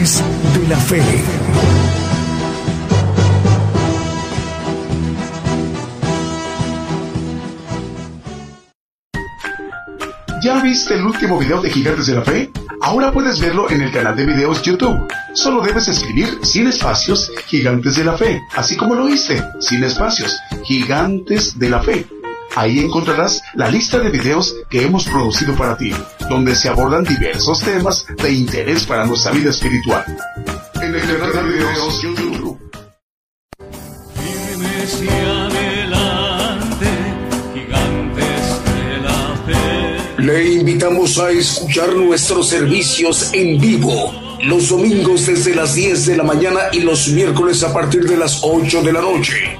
De la Fe. ¿Ya viste el último video de Gigantes de la Fe? Ahora puedes verlo en el canal de videos YouTube. Solo debes escribir sin espacios Gigantes de la Fe, así como lo oíste, sin espacios, Gigantes de la Fe. Ahí encontrarás la lista de videos que hemos producido para ti, donde se abordan diversos temas de interés para nuestra vida espiritual. En el canal de videos YouTube. Firmes y adelante, gigantes de la fe. Le invitamos a escuchar nuestros servicios en vivo los domingos desde las 10 de la mañana y los miércoles a partir de las 8 de la noche.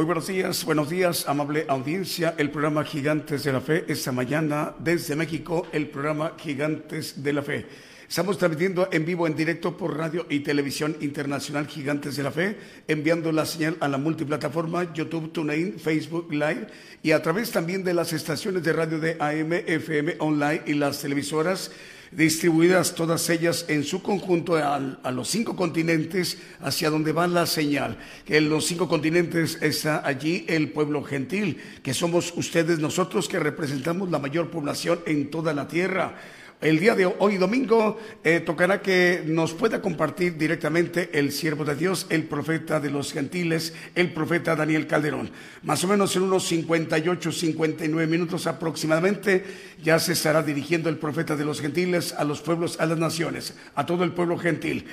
Muy buenos días, buenos días, amable audiencia. El programa Gigantes de la Fe, esta mañana desde México, el programa Gigantes de la Fe. Estamos transmitiendo en vivo, en directo por radio y televisión internacional Gigantes de la Fe, enviando la señal a la multiplataforma YouTube, TuneIn, Facebook Live y a través también de las estaciones de radio de AM, FM Online y las televisoras distribuidas todas ellas en su conjunto a, los cinco continentes hacia donde va la señal. En los cinco continentes está allí el pueblo gentil, que somos ustedes nosotros que representamos la mayor población en toda la tierra. El día de hoy, domingo, eh, tocará que nos pueda compartir directamente el siervo de Dios, el profeta de los gentiles, el profeta Daniel Calderón. Más o menos en unos 58, 59 minutos aproximadamente, ya se estará dirigiendo el profeta de los gentiles a los pueblos, a las naciones, a todo el pueblo gentil.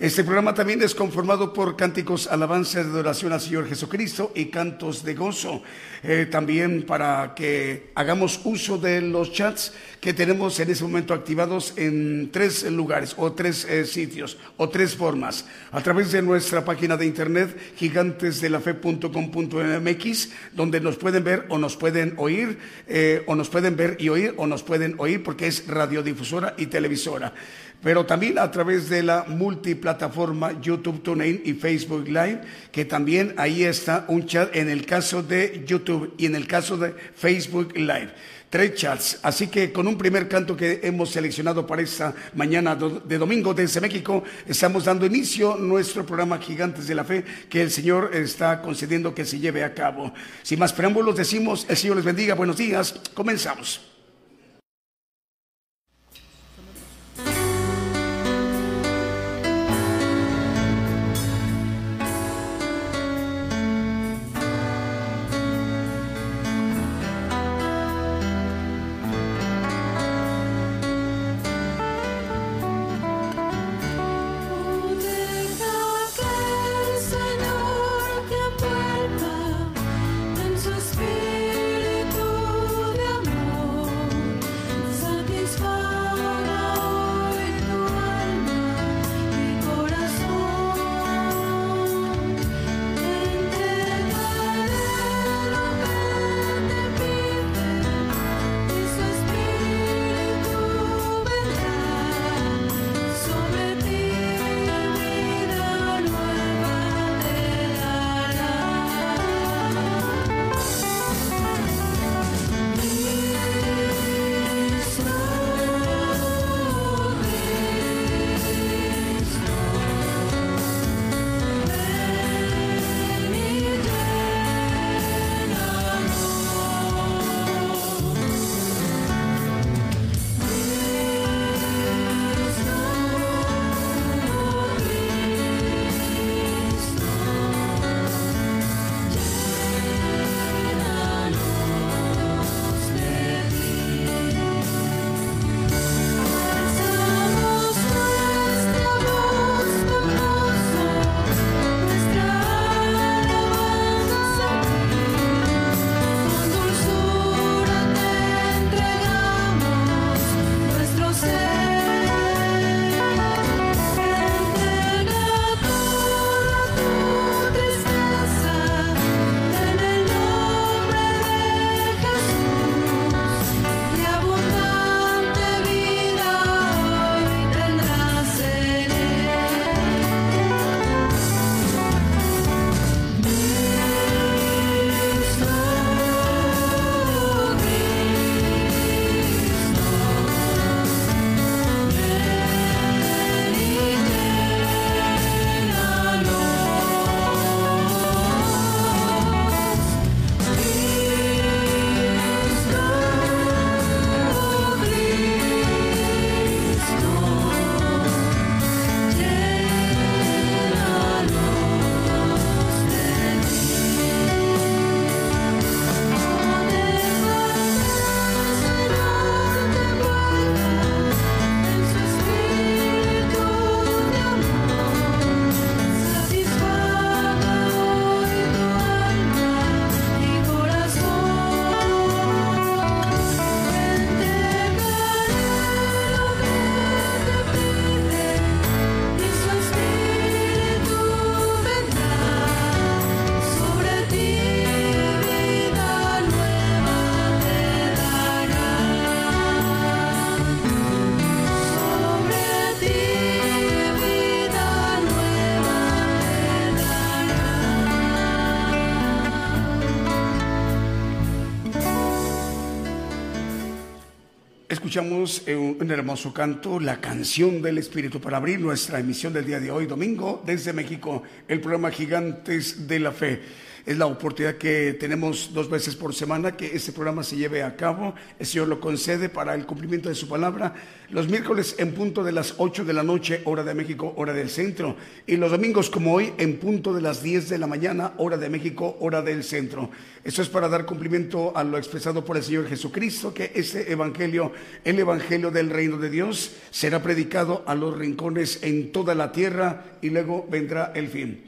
Este programa también es conformado por cánticos, alabanzas de adoración al Señor Jesucristo y cantos de gozo. Eh, también para que hagamos uso de los chats que tenemos en ese momento activados en tres lugares o tres eh, sitios o tres formas. A través de nuestra página de internet gigantesdelafe.com.mx donde nos pueden ver o nos pueden oír eh, o nos pueden ver y oír o nos pueden oír porque es radiodifusora y televisora pero también a través de la multiplataforma YouTube, TuneIn y Facebook Live, que también ahí está un chat en el caso de YouTube y en el caso de Facebook Live. Tres chats. Así que con un primer canto que hemos seleccionado para esta mañana de domingo desde México, estamos dando inicio a nuestro programa Gigantes de la Fe que el Señor está concediendo que se lleve a cabo. Sin más preámbulos, decimos, el Señor les bendiga, buenos días, comenzamos. Escuchamos un hermoso canto, la canción del Espíritu, para abrir nuestra emisión del día de hoy, domingo, desde México, el programa Gigantes de la Fe. Es la oportunidad que tenemos dos veces por semana que este programa se lleve a cabo. El Señor lo concede para el cumplimiento de su palabra. Los miércoles en punto de las 8 de la noche, hora de México, hora del centro. Y los domingos como hoy en punto de las 10 de la mañana, hora de México, hora del centro. Eso es para dar cumplimiento a lo expresado por el Señor Jesucristo, que este evangelio, el evangelio del reino de Dios, será predicado a los rincones en toda la tierra y luego vendrá el fin.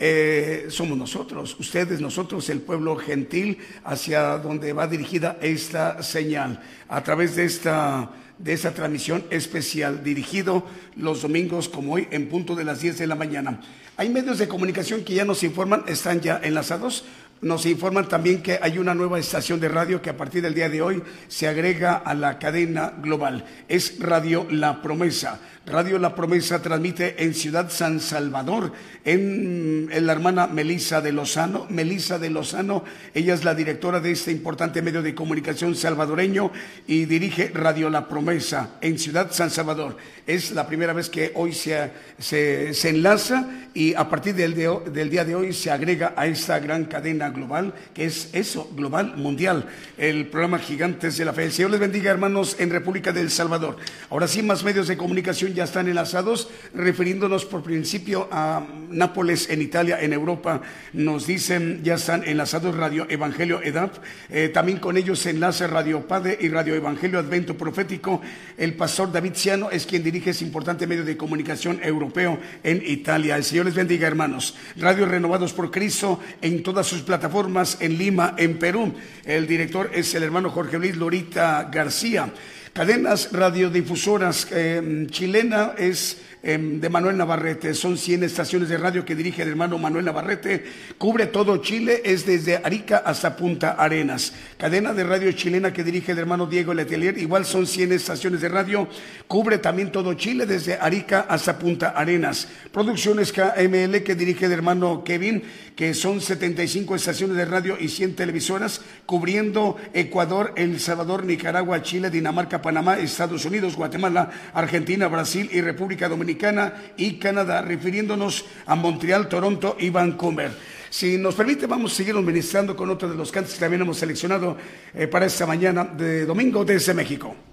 Eh, somos nosotros, ustedes, nosotros, el pueblo gentil, hacia donde va dirigida esta señal, a través de esta, de esta transmisión especial, dirigido los domingos como hoy en punto de las 10 de la mañana. Hay medios de comunicación que ya nos informan, están ya enlazados. Nos informan también que hay una nueva estación de radio que a partir del día de hoy se agrega a la cadena global. Es Radio La Promesa. Radio La Promesa transmite en Ciudad San Salvador, en, la hermana Melisa de Lozano. Melisa de Lozano, ella es la directora de este importante medio de comunicación salvadoreño y dirige Radio La Promesa en Ciudad San Salvador. Es la primera vez que hoy se, se, se enlaza y a partir del, de- del día de hoy se agrega a esta gran cadena global, que es eso, global, mundial, el programa Gigantes de la Fe. El Señor les bendiga, hermanos, en República del Salvador. Ahora sí, más medios de comunicación ya están enlazados, refiriéndonos por principio a Nápoles en Italia, en Europa. Nos dicen, ya están enlazados Radio Evangelio EDAP. Eh, también con ellos se enlaza Radio Padre y Radio Evangelio Advento Profético. El pastor David Ciano es quien dirige ese importante medio de comunicación europeo en Italia. El Señor les bendiga, hermanos. Radio Renovados por Cristo en todas sus plataformas en Lima, en Perú. El director es el hermano Jorge Luis Lorita García. Cadenas radiodifusoras eh, chilena es de Manuel Navarrete. Son 100 estaciones de radio que dirige el hermano Manuel Navarrete. Cubre todo Chile, es desde Arica hasta Punta Arenas. Cadena de radio chilena que dirige el hermano Diego Letelier. Igual son 100 estaciones de radio. Cubre también todo Chile, desde Arica hasta Punta Arenas. Producciones KML que dirige el hermano Kevin, que son 75 estaciones de radio y 100 televisoras, cubriendo Ecuador, El Salvador, Nicaragua, Chile, Dinamarca, Panamá, Estados Unidos, Guatemala, Argentina, Brasil y República Dominicana y Canadá, refiriéndonos a Montreal, Toronto y Vancouver. Si nos permite, vamos a seguir ministrando con otro de los cantos que también hemos seleccionado eh, para esta mañana de domingo desde México.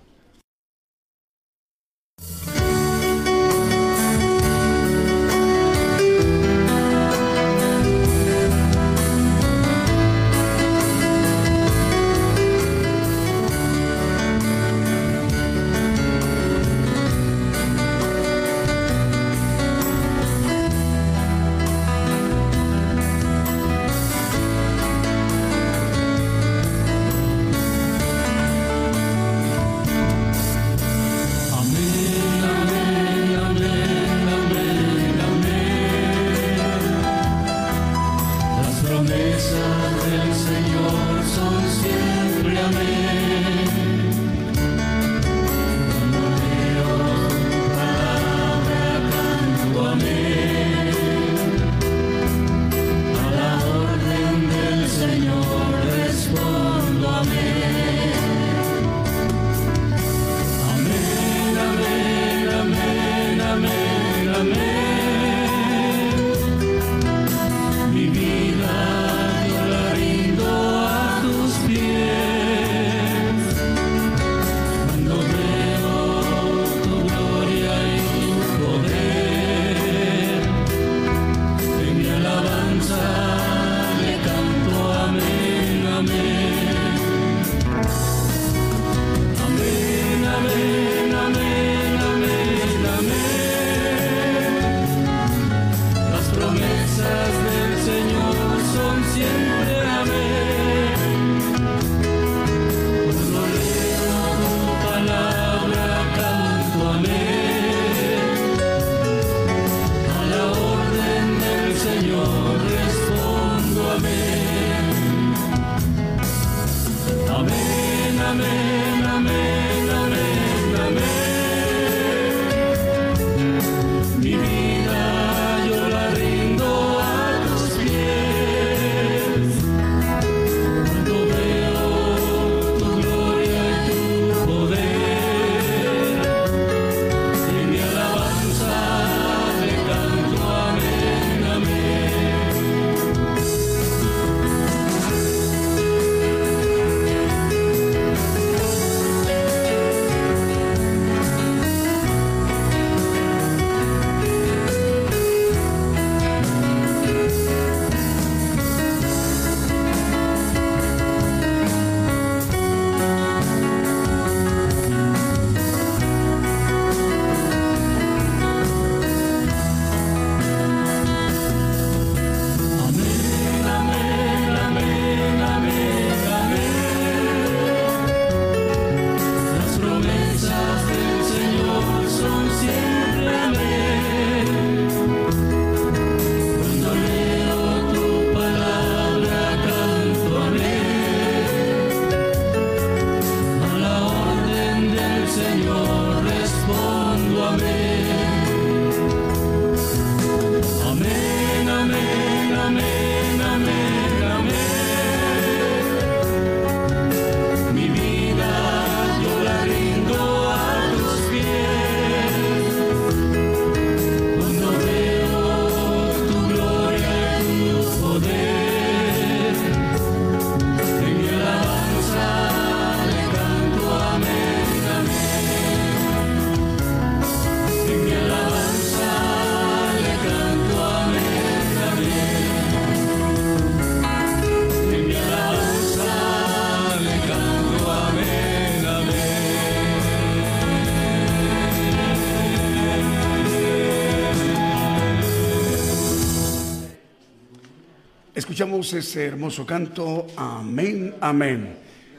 Escuchamos ese hermoso canto, Amén, Amén.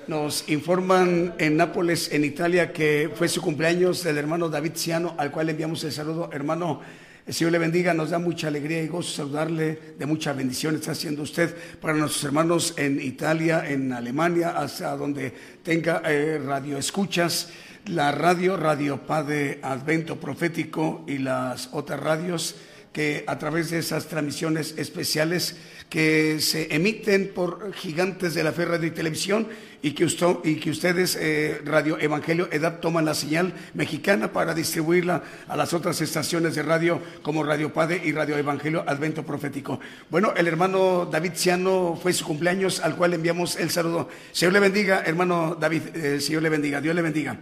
Nos informan en Nápoles, en Italia, que fue su cumpleaños del hermano David Ciano, al cual enviamos el saludo. Hermano, el Señor le bendiga, nos da mucha alegría y gozo saludarle, de mucha bendición está haciendo usted para nuestros hermanos en Italia, en Alemania, hasta donde tenga eh, radio escuchas, la radio, Radio Padre Advento Profético y las otras radios que a través de esas transmisiones especiales que se emiten por Gigantes de la Fe Radio y Televisión y que, usted, y que ustedes, eh, Radio Evangelio EDAP, toman la señal mexicana para distribuirla a las otras estaciones de radio como Radio Padre y Radio Evangelio Advento Profético. Bueno, el hermano David Ciano fue su cumpleaños al cual enviamos el saludo. Señor le bendiga, hermano David, eh, Señor le bendiga, Dios le bendiga.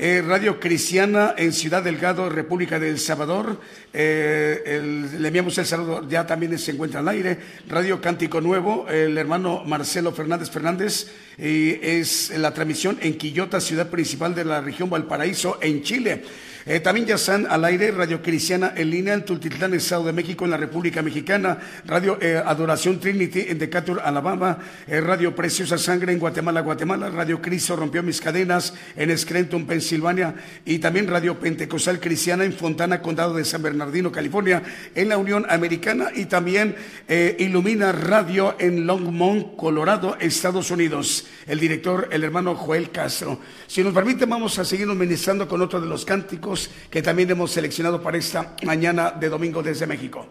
Eh, Radio Cristiana en Ciudad Delgado, República del Salvador. Eh, el- le enviamos el saludo, ya también se encuentra al aire. Radio Cántico Nuevo, el hermano Marcelo Fernández Fernández. es la transmisión en Quillota, ciudad principal de la región Valparaíso, en Chile. Eh, también ya están al aire Radio Cristiana en línea en Tultitlán, Estado de México, en la República Mexicana. Radio eh, Adoración Trinity en Decatur, Alabama. Eh, Radio Preciosa Sangre en Guatemala, Guatemala. Radio Cristo rompió mis cadenas en Scranton, Pensilvania. Y también Radio Pentecostal Cristiana en Fontana, Condado de San Bernardino, California, en la Unión Americana. Y también eh, Ilumina Radio en Longmont, Colorado, Estados Unidos. El director, el hermano Joel Castro. Si nos permite, vamos a seguirnos ministrando con otro de los cánticos que también hemos seleccionado para esta mañana de domingo desde México.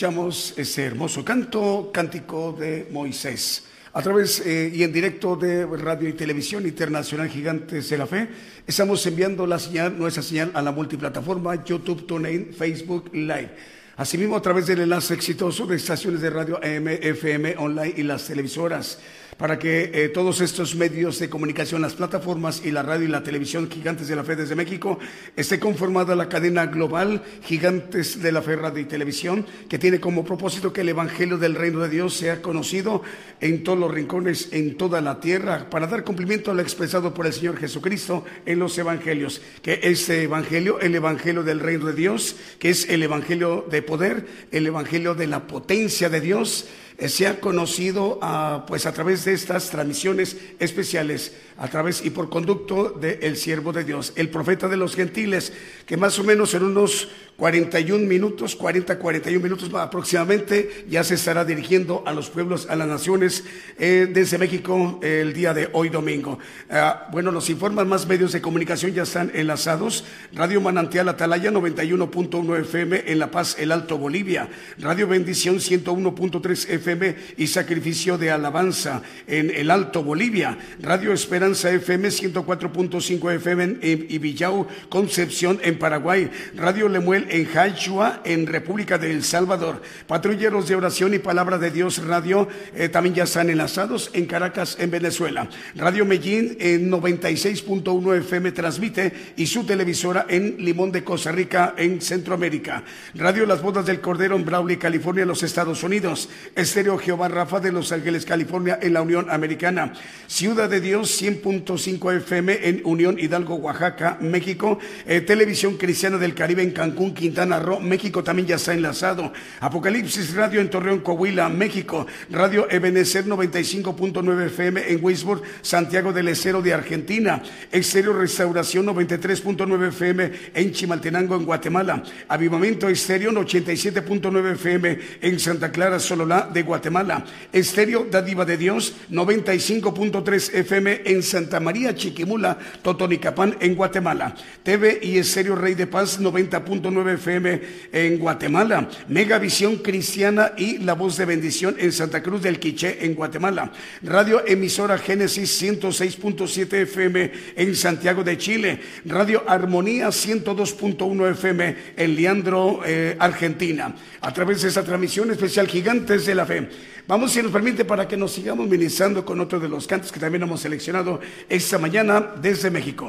Escuchamos ese hermoso canto, cántico de Moisés. A través eh, y en directo de Radio y Televisión Internacional Gigantes de la Fe, estamos enviando la señal, nuestra señal a la multiplataforma YouTube, TuneIn, Facebook Live. Asimismo, a través del enlace exitoso de estaciones de radio AM, FM, online y las televisoras, para que eh, todos estos medios de comunicación, las plataformas y la radio y la televisión Gigantes de la Fe desde México, esté conformada la cadena global Gigantes de la Fe Radio y Televisión, que tiene como propósito que el Evangelio del Reino de Dios sea conocido en todos los rincones, en toda la tierra, para dar cumplimiento a lo expresado por el Señor Jesucristo en los Evangelios, que este Evangelio, el Evangelio del Reino de Dios, que es el Evangelio de poder, el Evangelio de la potencia de Dios, eh, sea conocido a, pues a través de estas transmisiones especiales, a través y por conducto del siervo de Dios, el profeta de los gentiles, que más o menos en unos 41 minutos, 40, 41 minutos aproximadamente, ya se estará dirigiendo a los pueblos, a las naciones eh, desde México el día de hoy domingo. Ah, bueno, nos informan más medios de comunicación, ya están enlazados. Radio Manantial Atalaya 91.1 FM en La Paz, El Alto Bolivia. Radio Bendición 101.3 FM y Sacrificio de Alabanza en El Alto Bolivia. Radio Esperanza FM 104.5 FM en Ibillau, Concepción en Paraguay. Radio Lemuel en Jaychua en República de El Salvador. Patrulleros de Oración y Palabra de Dios Radio eh, también ya están enlazados en Caracas, en Venezuela. Radio Medellín en 96.1 FM transmite y su televisora en Limón de Costa Rica en Centroamérica. Radio Las Bodas del Cordero en Brawley, California, los Estados Unidos. Estéreo Jehová Rafa de Los Ángeles, California en la Unión Americana. Ciudad de Dios 100.5 FM en Unión Hidalgo, Oaxaca, México. Eh, Televisión Cristiana del Caribe en Cancún, Quintana Roo, México también ya está enlazado. Apocalipsis Radio en Torreón, Coahuila, México. Radio Ebenecer 95.9 FM en Wisborne, Santiago del Estero de Argentina. Exterior Restauración 93.9 FM en Chimaltenango, en Guatemala. Avivamiento Estéreo 87.9 FM en Santa Clara, Sololá de Guatemala. Estéreo Dádiva de Dios 95.3 FM en Santa María, Chiquimula, Totonicapán, en Guatemala. TV y Estéreo Rey de Paz 90.9 FM en Guatemala. Megavisión Cristiana y La Voz de Bendición en Santa Cruz del Quiché, en Guatemala. Radio Emisora Génesis 106.7 FM en Santiago de Chile. Radio Armonía 102.1 FM en Leandro, eh, Argentina. A través de esta transmisión especial Gigantes de la Fe. Vamos, si nos permite, para que nos sigamos ministrando con otro de los cantos que también hemos seleccionado esta mañana desde México.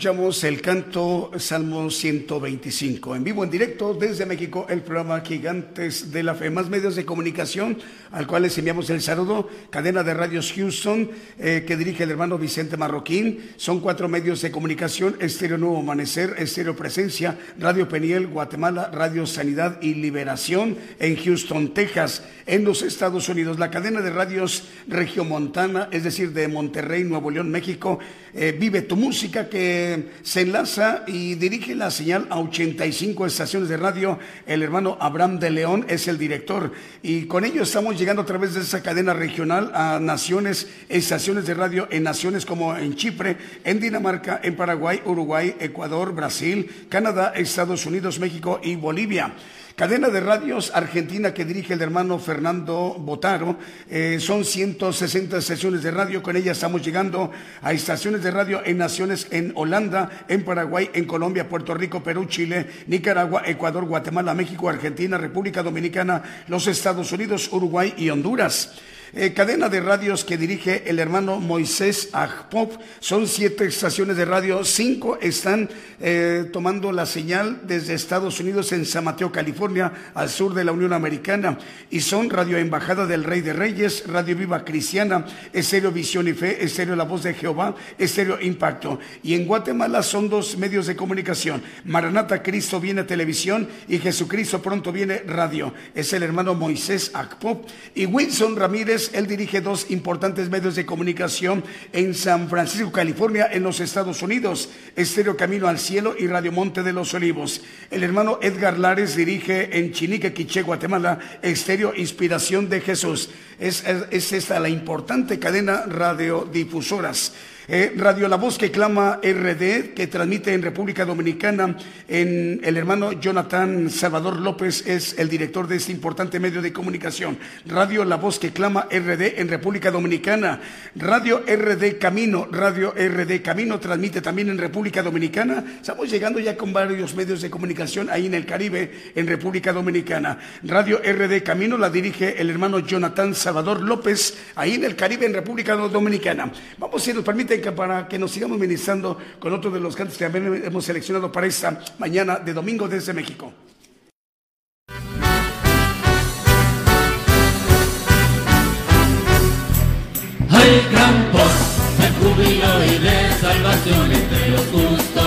Escuchamos el canto Salmo 125, en vivo, en directo desde México, el programa Gigantes de la Fe. Más medios de comunicación al cual les enviamos el saludo. Cadena de Radios Houston, eh, que dirige el hermano Vicente Marroquín. Son cuatro medios de comunicación, Estéreo Nuevo Amanecer, Estéreo Presencia, Radio Peniel, Guatemala, Radio Sanidad y Liberación en Houston, Texas, en los Estados Unidos. La cadena de radios Regiomontana, es decir, de Monterrey, Nuevo León, México, eh, Vive tu Música, que se enlaza y dirige la señal a 85 estaciones de radio. El hermano Abraham de León es el director. Y con ello estamos llegando a través de esa cadena regional a naciones, estaciones de radio en naciones como en Chipre, en Dinamarca, en Paraguay, Uruguay, Ecuador, Brasil, Canadá, Estados Unidos, México y Bolivia. Cadena de radios argentina que dirige el hermano Fernando Botaro. Eh, son 160 estaciones de radio. Con ella estamos llegando a estaciones de radio en naciones en Holanda, en Paraguay, en Colombia, Puerto Rico, Perú, Chile, Nicaragua, Ecuador, Guatemala, México, Argentina, República Dominicana, los Estados Unidos, Uruguay y Honduras. Eh, cadena de radios que dirige el hermano Moisés Agpop. Son siete estaciones de radio, cinco están eh, tomando la señal desde Estados Unidos en San Mateo, California, al sur de la Unión Americana. Y son Radio Embajada del Rey de Reyes, Radio Viva Cristiana, Estéreo Visión y Fe, Estéreo La Voz de Jehová, Estéreo Impacto. Y en Guatemala son dos medios de comunicación. Maranata Cristo viene televisión y Jesucristo pronto viene radio. Es el hermano Moisés Agpop. Y Wilson Ramírez él dirige dos importantes medios de comunicación en San Francisco, California, en los Estados Unidos, Estéreo Camino al Cielo y Radio Monte de los Olivos. El hermano Edgar Lares dirige en Chinique, Quiché, Guatemala, Estéreo Inspiración de Jesús. Es, es, es esta la importante cadena radiodifusoras. Eh, Radio La Voz que clama RD, que transmite en República Dominicana, en el hermano Jonathan Salvador López es el director de este importante medio de comunicación. Radio La Voz que clama RD en República Dominicana. Radio RD Camino, Radio RD Camino transmite también en República Dominicana. Estamos llegando ya con varios medios de comunicación ahí en el Caribe, en República Dominicana. Radio RD Camino la dirige el hermano Jonathan Salvador López, ahí en el Caribe, en República Dominicana. Vamos, si nos permiten, para que nos sigamos ministrando con otro de los cantos que también hemos seleccionado para esta mañana de domingo desde México. Hay gran voz de júbilo y de salvación entre los justos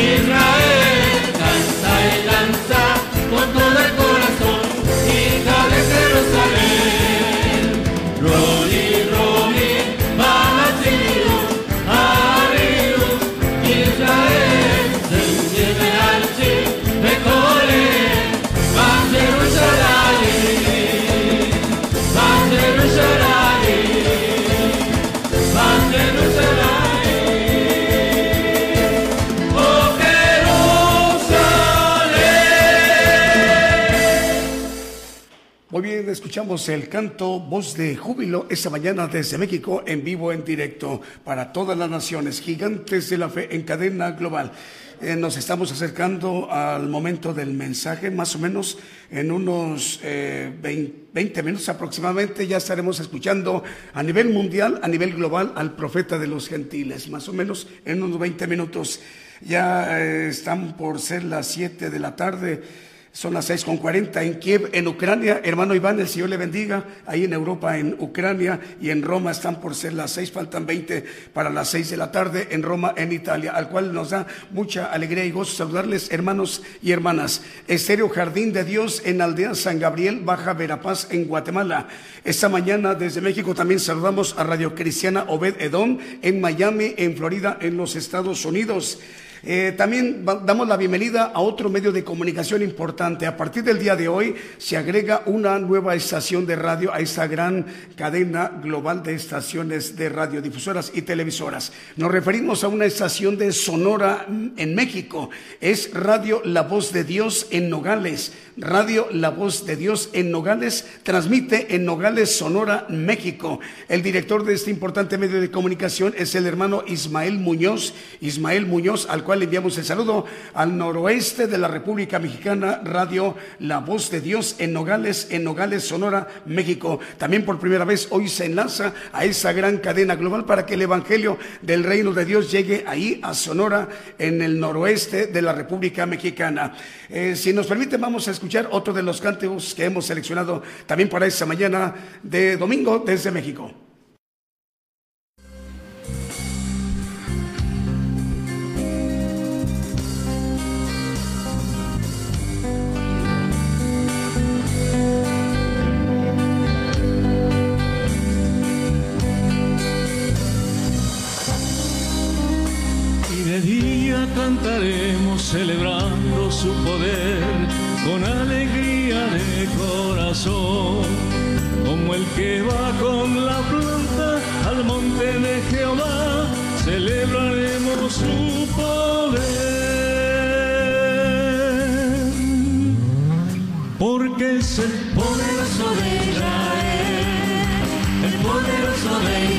is. Escuchamos el canto Voz de Júbilo esta mañana desde México en vivo, en directo para todas las naciones, gigantes de la fe en cadena global. Eh, nos estamos acercando al momento del mensaje, más o menos en unos 20, eh, minutos aproximadamente ya estaremos escuchando a nivel mundial, a nivel global, al profeta de los gentiles, más o menos en unos 20 minutos. Ya eh, están por ser las 7 de la tarde son las seis con cuarenta en Kiev, en Ucrania. Hermano Iván, el Señor le bendiga. Ahí en Europa, en Ucrania y en Roma están por ser las seis, faltan veinte para las seis de la tarde en Roma, en Italia, al cual nos da mucha alegría y gozo saludarles, hermanos y hermanas. Estéreo Jardín de Dios en Aldea San Gabriel, Baja Verapaz, en Guatemala. Esta mañana desde México también saludamos a Radio Cristiana Obed Edom en Miami, en Florida, en los Estados Unidos. Eh, también damos la bienvenida a otro medio de comunicación importante. A partir del día de hoy se agrega una nueva estación de radio a esta gran cadena global de estaciones de radiodifusoras y televisoras. Nos referimos a una estación de Sonora en México. Es Radio La Voz de Dios en Nogales. Radio La Voz de Dios en Nogales transmite en Nogales, Sonora, México. El director de este importante medio de comunicación es el hermano Ismael Muñoz. Ismael Muñoz, al cual enviamos el saludo al noroeste de la República Mexicana, Radio La Voz de Dios en Nogales, en Nogales, Sonora, México. También por primera vez hoy se enlaza a esa gran cadena global para que el Evangelio del Reino de Dios llegue ahí a Sonora, en el noroeste de la República Mexicana. Eh, si nos permite, vamos a escuchar otro de los cánticos que hemos seleccionado también para esta mañana de domingo desde México. Día cantaremos celebrando su poder con alegría de corazón, como el que va con la planta al monte de Jehová, celebraremos su poder. Porque es el Poderoso de Israel, el poderoso de Israel,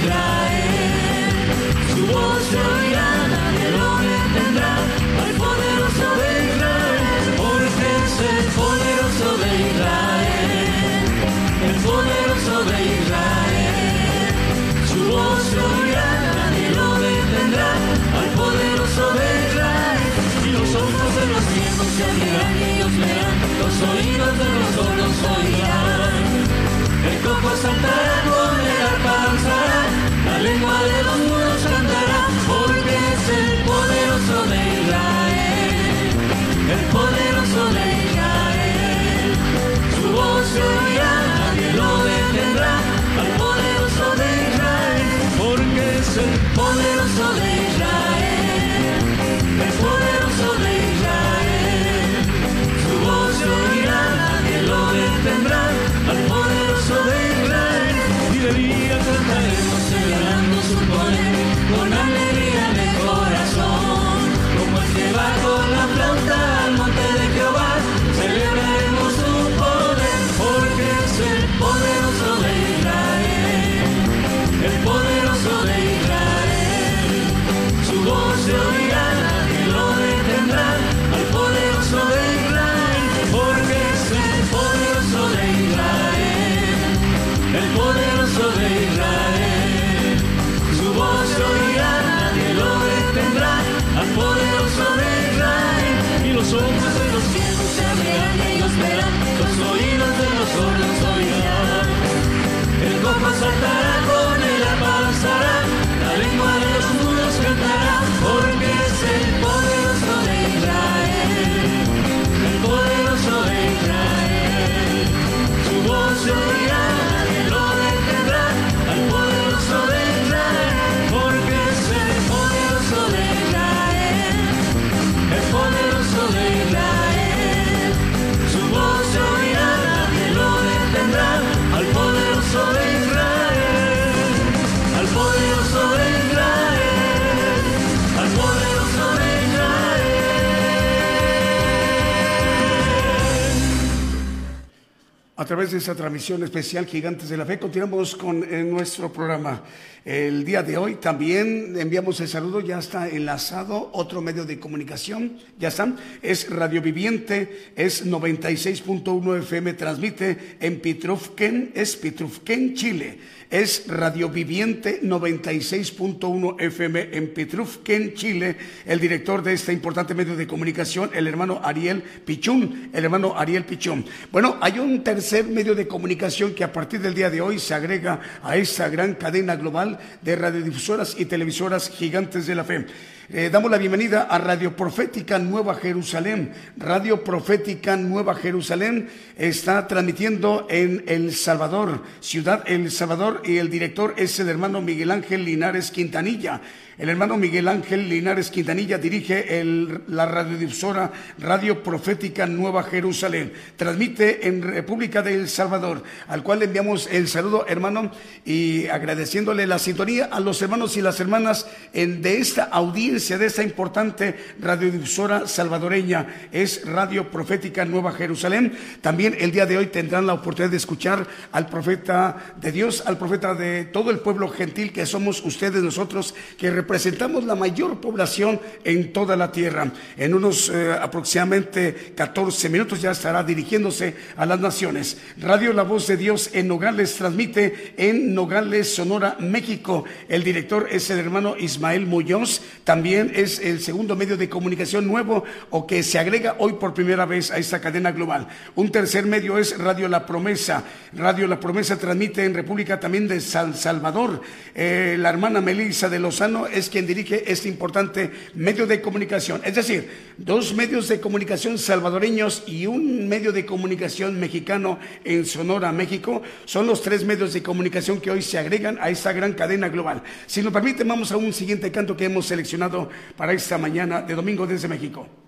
de esta transmisión especial Gigantes de la Fe, continuamos con eh, nuestro programa. El día de hoy también enviamos el saludo, ya está enlazado otro medio de comunicación, ya está, es Radio Viviente, es 96.1 FM, transmite en Pitrufquén, es Pitrufquén, Chile. Es Radio Viviente 96.1 FM en Pitrufquén, Chile. El director de este importante medio de comunicación, el hermano Ariel Pichún, el hermano Ariel Pichún. Bueno, hay un tercer medio de comunicación que a partir del día de hoy se agrega a esta gran cadena global de radiodifusoras y televisoras gigantes de la fe. Eh, damos la bienvenida a Radio Profética Nueva Jerusalén. Radio Profética Nueva Jerusalén está transmitiendo en El Salvador, ciudad El Salvador, y el director es el hermano Miguel Ángel Linares Quintanilla. El hermano Miguel Ángel Linares Quintanilla dirige el- la radiodifusora Radio Profética Nueva Jerusalén. Transmite en República de El Salvador, al cual le enviamos el saludo, hermano, y agradeciéndole la sintonía a los hermanos y las hermanas en, de esta audiencia, de esta importante radiodifusora salvadoreña. Es Radio Profética Nueva Jerusalén. También el día de hoy tendrán la oportunidad de escuchar al profeta de Dios, al profeta de todo el pueblo gentil que somos ustedes, nosotros, que representamos la mayor población en toda la tierra. En unos eh, aproximadamente 14 minutos ya estará dirigiéndose a las naciones. Radio La Voz de Dios en Nogales transmite en Nogales, Sonora, México. El director es el hermano Ismael Muñoz. También es el segundo medio de comunicación nuevo o que se agrega hoy por primera vez a esta cadena global. Un tercer medio es Radio La Promesa. Radio La Promesa transmite en República también de San Salvador. Eh, la hermana Melissa de Lozano es quien dirige este importante medio de comunicación. Es decir, dos medios de comunicación salvadoreños y un medio de comunicación mexicano en Sonora, México, son los tres medios de comunicación que hoy se agregan a esta gran cadena global. Si nos permiten, vamos a un siguiente canto que hemos seleccionado para esta mañana de domingo desde México.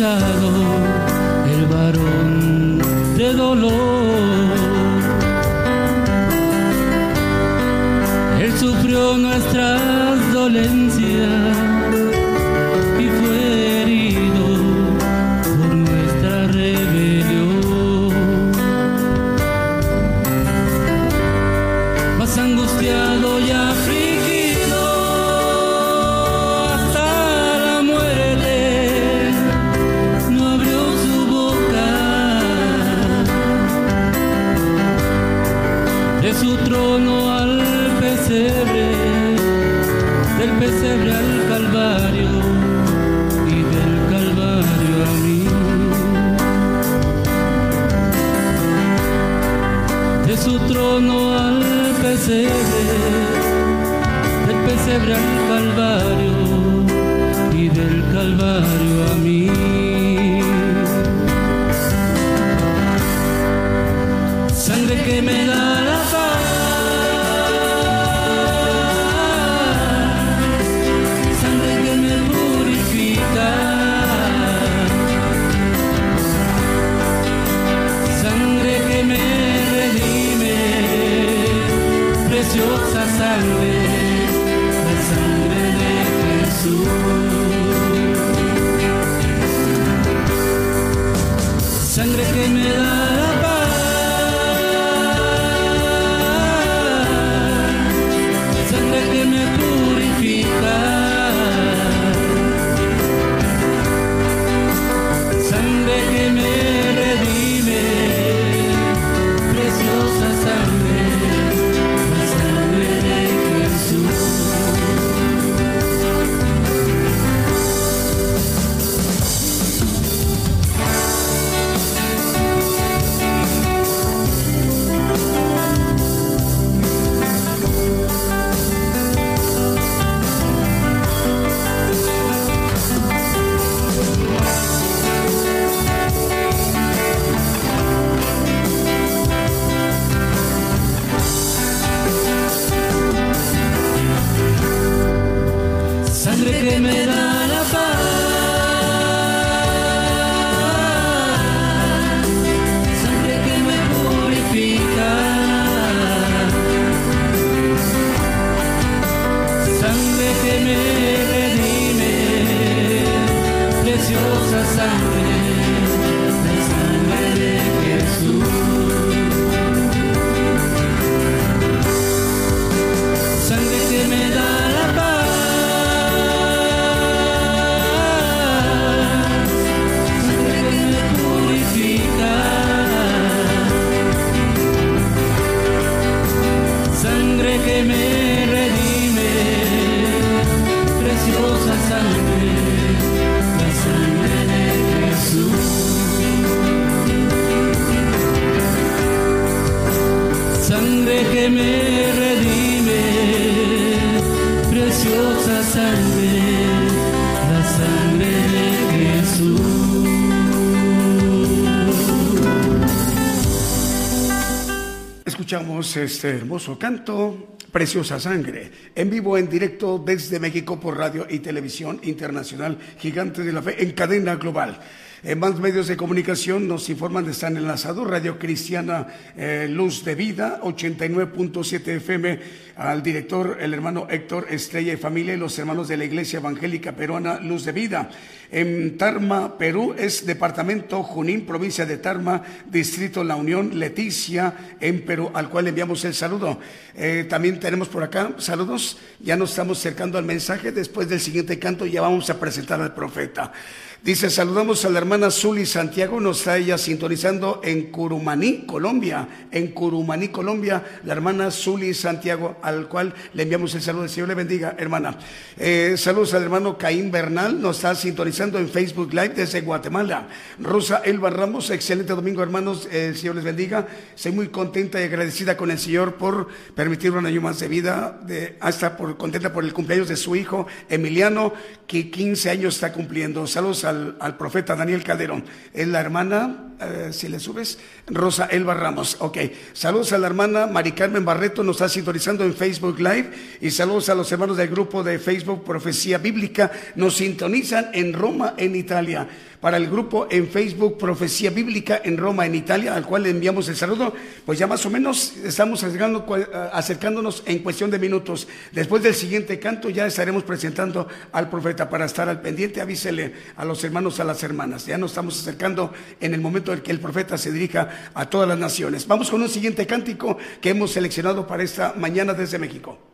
touch preciosa sangre, la sangre de Jesús. Sangre que me da este hermoso canto, Preciosa Sangre, en vivo, en directo desde México por radio y televisión internacional, Gigantes de la Fe, en cadena global. En más medios de comunicación nos informan de están enlazados Radio Cristiana eh, Luz de Vida, 89.7 FM, al director, el hermano Héctor Estrella y familia y los hermanos de la Iglesia Evangélica Peruana Luz de Vida. En Tarma, Perú, es departamento Junín, provincia de Tarma, distrito La Unión, Leticia, en Perú, al cual enviamos el saludo. Eh, también tenemos por acá saludos, ya nos estamos acercando al mensaje, después del siguiente canto ya vamos a presentar al profeta. Dice, saludamos a la hermana Zuli Santiago, nos está ella sintonizando en Curumaní, Colombia. En Curumaní, Colombia, la hermana Zuli Santiago, al cual le enviamos el saludo. El Señor le bendiga, hermana. Eh, saludos al hermano Caín Bernal, nos está sintonizando en Facebook Live desde Guatemala. Rosa Elba Ramos, excelente domingo, hermanos. Eh, el Señor les bendiga. Estoy muy contenta y agradecida con el Señor por permitir un año más de vida. Hasta por, contenta por el cumpleaños de su hijo Emiliano, que 15 años está cumpliendo. Saludos al, profeta Daniel Calderón. Es la hermana, eh, si le subes, Rosa Elba Ramos. Ok. Saludos a la hermana Mari Carmen Barreto, nos está sintonizando en Facebook Live. Y saludos a los hermanos del grupo de Facebook Profecía Bíblica. Nos sintonizan en Roma, en Italia. Para el grupo en Facebook Profecía Bíblica en Roma, en Italia, al cual le enviamos el saludo, pues ya más o menos estamos acercando- acercándonos en cuestión de minutos. Después del siguiente canto ya estaremos presentando al profeta para estar al pendiente. Avísele a los hermanos, a las hermanas. Ya nos estamos acercando en el momento en que el profeta se dirija a todas las naciones. Vamos con un siguiente cántico que hemos seleccionado para esta mañana desde México.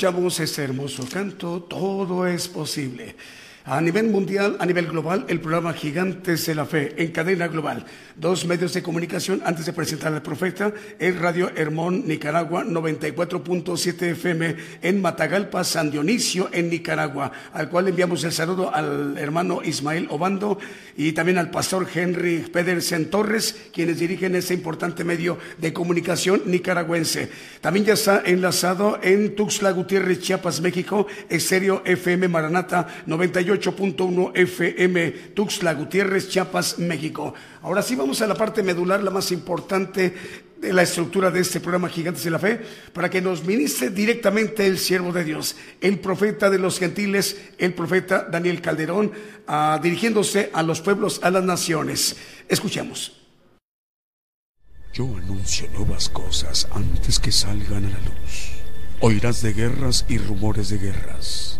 Escuchamos este hermoso canto, Todo es posible. A nivel mundial, a nivel global, el programa Gigantes de la Fe en cadena global. Dos medios de comunicación antes de presentar al profeta, el Radio Hermón, Nicaragua, 94.7 FM en Matagalpa, San Dionisio, en Nicaragua, al cual enviamos el saludo al hermano Ismael Obando y también al pastor Henry Pedersen Torres, quienes dirigen ese importante medio de comunicación nicaragüense. También ya está enlazado en Tuxtla Gutiérrez, Chiapas, México, Estéreo FM Maranata 98.1 FM, Tuxtla Gutiérrez, Chiapas, México. Ahora sí vamos a la parte medular, la más importante de la estructura de este programa Gigantes de la Fe, para que nos ministre directamente el siervo de Dios, el profeta de los gentiles, el profeta Daniel Calderón, ah, dirigiéndose a los pueblos, a las naciones. Escuchemos. Yo anuncio nuevas cosas antes que salgan a la luz. Oirás de guerras y rumores de guerras,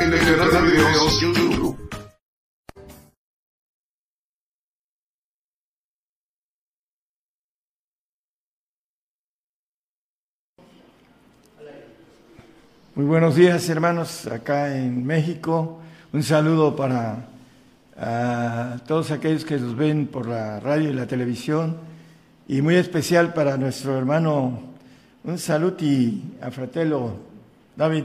En de videos YouTube. Muy buenos días, hermanos, acá en México. Un saludo para todos aquellos que nos ven por la radio y la televisión. Y muy especial para nuestro hermano, un saluti a fratello David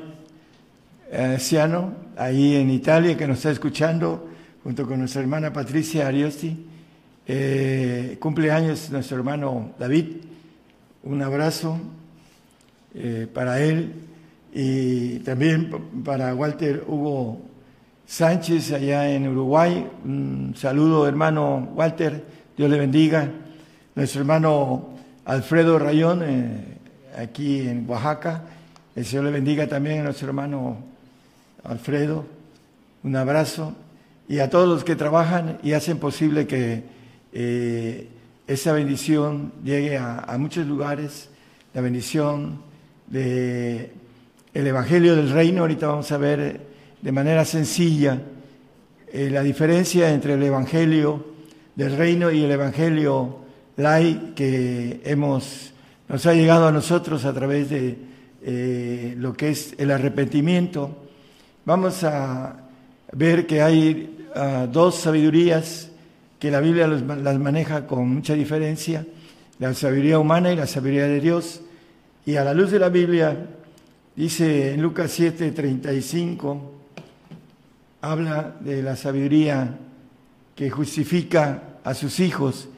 eh, Ciano, ahí en Italia, que nos está escuchando, junto con nuestra hermana Patricia Ariosti. Eh, cumpleaños nuestro hermano David. Un abrazo eh, para él y también para Walter Hugo Sánchez allá en Uruguay. Un saludo, hermano Walter, Dios le bendiga. Nuestro hermano Alfredo Rayón, eh, aquí en Oaxaca. El Señor le bendiga también a nuestro hermano Alfredo. Un abrazo. Y a todos los que trabajan y hacen posible que eh, esa bendición llegue a, muchos lugares. La bendición de el Evangelio del Reino. Ahorita vamos a ver de manera sencilla eh, la diferencia entre el Evangelio del Reino y el Evangelio lai que hemos, nos ha llegado a nosotros a través de eh, lo que es el arrepentimiento. Vamos a ver que hay ah, dos sabidurías que la Biblia las maneja con mucha diferencia, la sabiduría humana y la sabiduría de Dios. Y a la luz de la Biblia, Dice en Lucas 7, 35, habla de la sabiduría que justifica a sus hijos,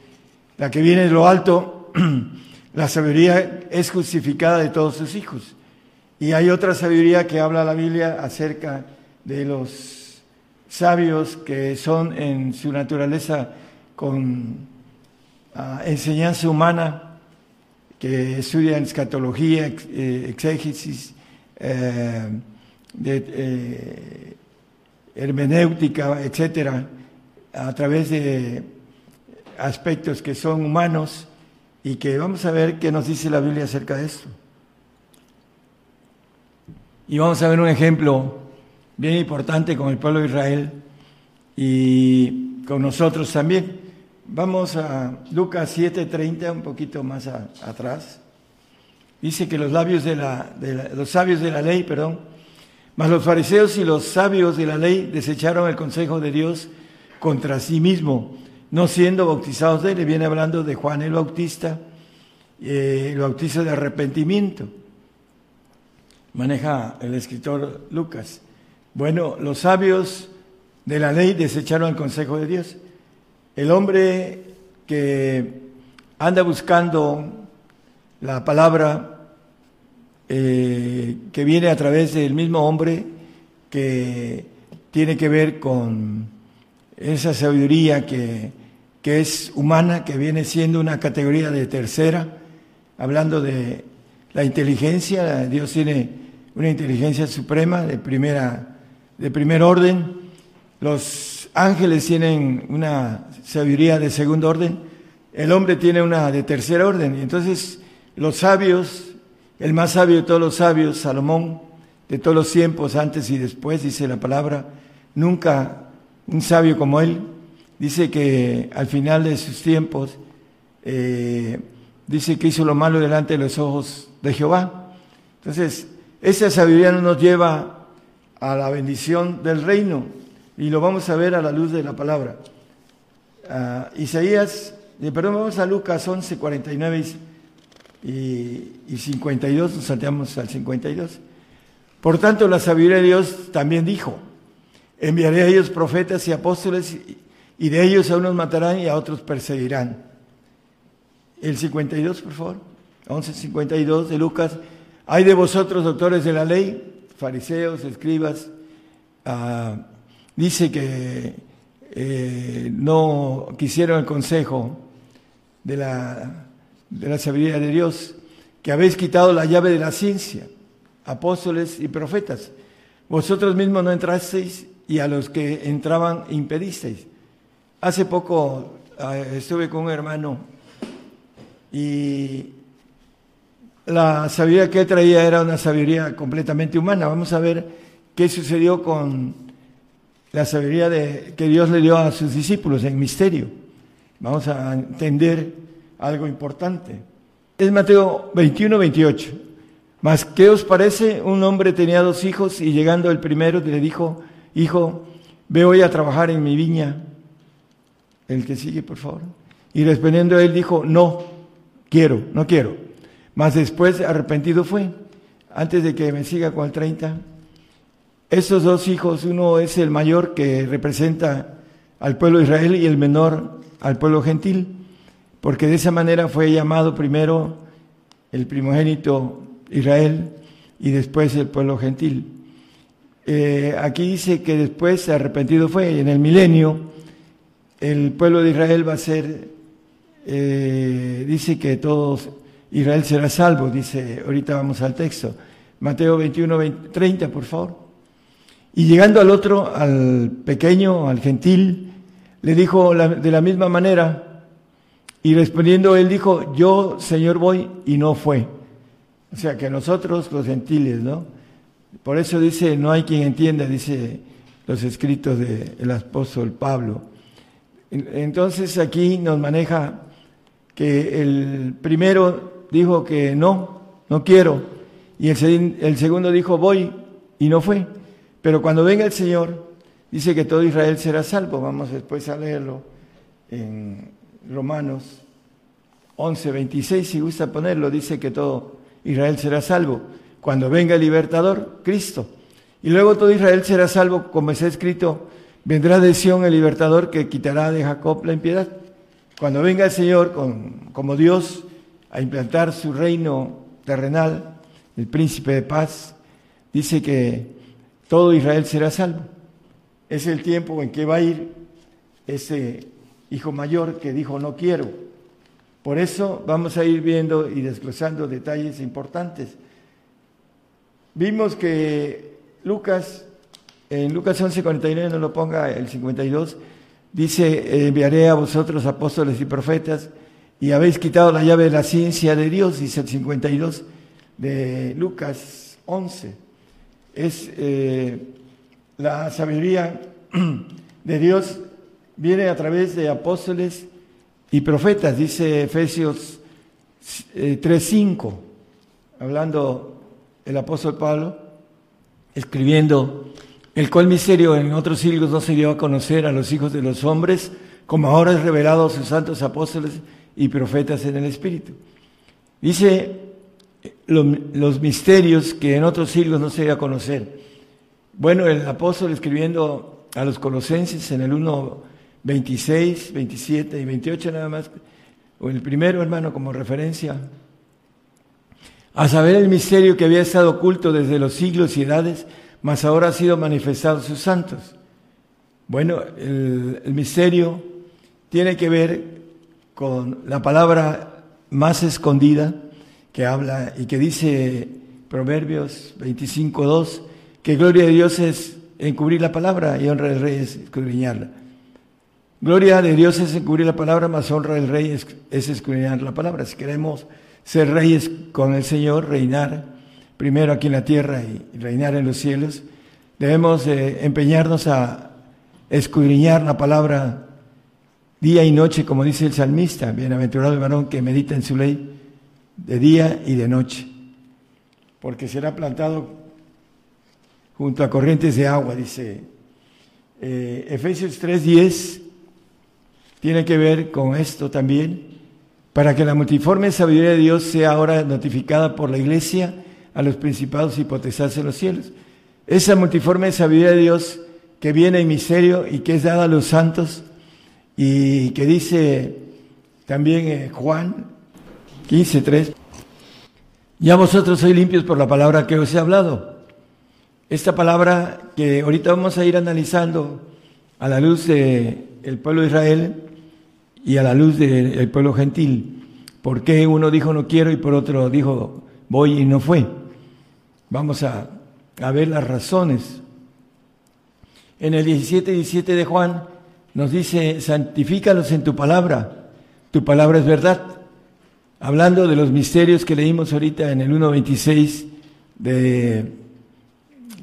la que viene de lo alto, la sabiduría es justificada de todos sus hijos. Y hay otra sabiduría que habla la Biblia acerca de los sabios que son en su naturaleza con ah, enseñanza humana, que estudian escatología, eh, exégesis, eh, eh, hermenéutica, etcétera, a través de aspectos que son humanos y que vamos a ver qué nos dice la Biblia acerca de esto. Y vamos a ver un ejemplo bien importante con el pueblo de Israel y con nosotros también. Vamos a Lucas 7:30, un poquito más atrás. Dice que los labios de la, de los sabios de la ley, perdón, mas los fariseos y los sabios de la ley desecharon el consejo de Dios contra sí mismo, no siendo bautizados de él. Le viene hablando de Juan el Bautista, eh, el bautizo de arrepentimiento. Maneja el escritor Lucas. Bueno, los sabios de la ley desecharon el consejo de Dios. El hombre que anda buscando la palabra eh, que viene a través del mismo hombre que tiene que ver con esa sabiduría que, que es humana, que viene siendo una categoría de tercera, hablando de la inteligencia, Dios tiene una inteligencia suprema de primera de primer orden, los ángeles tienen una sabiduría de segundo orden, el hombre tiene una de tercer orden, y entonces los sabios, el más sabio de todos los sabios, Salomón, de todos los tiempos, antes y después, dice la palabra, nunca un sabio como él, dice que al final de sus tiempos, eh, dice que hizo lo malo delante de los ojos de Jehová. Entonces, esa sabiduría no nos lleva a la bendición del reino y lo vamos a ver a la luz de la palabra. Ah, Isaías, eh, perdón, vamos a Lucas 11, 49 y, y 52, nos salteamos al 52. Por tanto, la sabiduría de Dios también dijo, enviaré a ellos profetas y apóstoles y de ellos a unos matarán y a otros perseguirán. El 52, por favor. 11.52 de Lucas. Hay de vosotros, doctores de la ley, fariseos, escribas, ah, dice que eh, no quisieron el consejo de la, de la sabiduría de Dios, que habéis quitado la llave de la ciencia, apóstoles y profetas. Vosotros mismos no entrasteis y a los que entraban impedisteis. Hace poco ah, estuve con un hermano y la sabiduría que traía era una sabiduría completamente humana. Vamos a ver qué sucedió con la sabiduría de, que Dios le dio a sus discípulos en misterio. Vamos a entender algo importante. Es Mateo 21, 28. Mas, ¿qué os parece? Un hombre tenía dos hijos y llegando el primero le dijo, hijo, ve hoy a trabajar en mi viña. El que sigue, por favor. Y respondiendo él dijo, no, quiero, no quiero. Mas después arrepentido fue. Antes de que me siga con el 30. Estos dos hijos, uno es el mayor que representa al pueblo de Israel y el menor al pueblo gentil, porque de esa manera fue llamado primero el primogénito Israel y después el pueblo gentil. Eh, aquí dice que después arrepentido fue, y en el milenio el pueblo de Israel va a ser, eh, dice que todos, Israel será salvo, dice, ahorita vamos al texto, Mateo 21, 20, 30, por favor. Y llegando al otro, al pequeño, al gentil, le dijo de la misma manera, y respondiendo él dijo, yo, Señor, voy, y no fue. O sea que nosotros, los gentiles, ¿no? Por eso dice, no hay quien entienda, dice los escritos del apóstol Pablo. En- Entonces aquí nos maneja que el primero dijo que no, no quiero, y el, se- el segundo dijo voy, y no fue. Pero cuando venga el Señor, dice que todo Israel será salvo. Vamos después a leerlo en Romanos 11, 26, si gusta ponerlo, dice que todo Israel será salvo. Cuando venga el libertador, Cristo. Y luego todo Israel será salvo, como está escrito, vendrá de Sión el libertador que quitará de Jacob la impiedad. Cuando venga el Señor con- como Dios a implantar su reino terrenal, el príncipe de paz, dice que todo Israel será salvo. Es el tiempo en que va a ir ese hijo mayor que dijo no quiero. Por eso vamos a ir viendo y desglosando detalles importantes. Vimos que Lucas, en Lucas 11:49, no lo ponga el 52, dice, enviaré a vosotros apóstoles y profetas y habéis quitado la llave de la ciencia de Dios, dice el 52 de Lucas 11. Es eh, la sabiduría de Dios viene a través de apóstoles y profetas, dice Efesios eh, 3.5. hablando el apóstol Pablo, escribiendo, el cual misterio en otros siglos no se dio a conocer a los hijos de los hombres, como ahora es revelado a sus santos apóstoles y profetas en el Espíritu. Dice los misterios que en otros siglos no se dio a conocer. Bueno, el apóstol escribiendo a los colosenses en el 1, 26, 27 y 28 nada más, o el primero hermano como referencia, a saber el misterio que había estado oculto desde los siglos y edades, mas ahora ha sido manifestado sus santos. Bueno, el, el misterio tiene que ver con la palabra más escondida que habla y que dice Proverbios 25.2, que gloria de Dios es encubrir la palabra y honra del rey es escudriñarla. Gloria de Dios es encubrir la palabra, más honra del rey es, es escudriñar la palabra. Si queremos ser reyes con el Señor, reinar primero aquí en la tierra y reinar en los cielos, debemos eh, empeñarnos a escudriñar la palabra día y noche, como dice el salmista, bienaventurado el varón que medita en su ley de día y de noche, porque será plantado junto a corrientes de agua, dice eh, Efesios 3:10, tiene que ver con esto también, para que la multiforme sabiduría de Dios sea ahora notificada por la iglesia a los principados y potestades en los cielos. Esa multiforme sabiduría de Dios que viene en misterio y que es dada a los santos y que dice también eh, Juan 15.3, ya vosotros sois limpios por la palabra que os he hablado. Esta palabra que ahorita vamos a ir analizando a la luz del el pueblo de Israel y a la luz del pueblo gentil. ¿Por qué uno dijo no quiero y por otro dijo voy y no fue? Vamos a, ver las razones. En el 17, 17 de Juan nos dice, santifícalos en tu palabra, tu palabra es verdad. Hablando de los misterios que leímos ahorita en el 1.26 de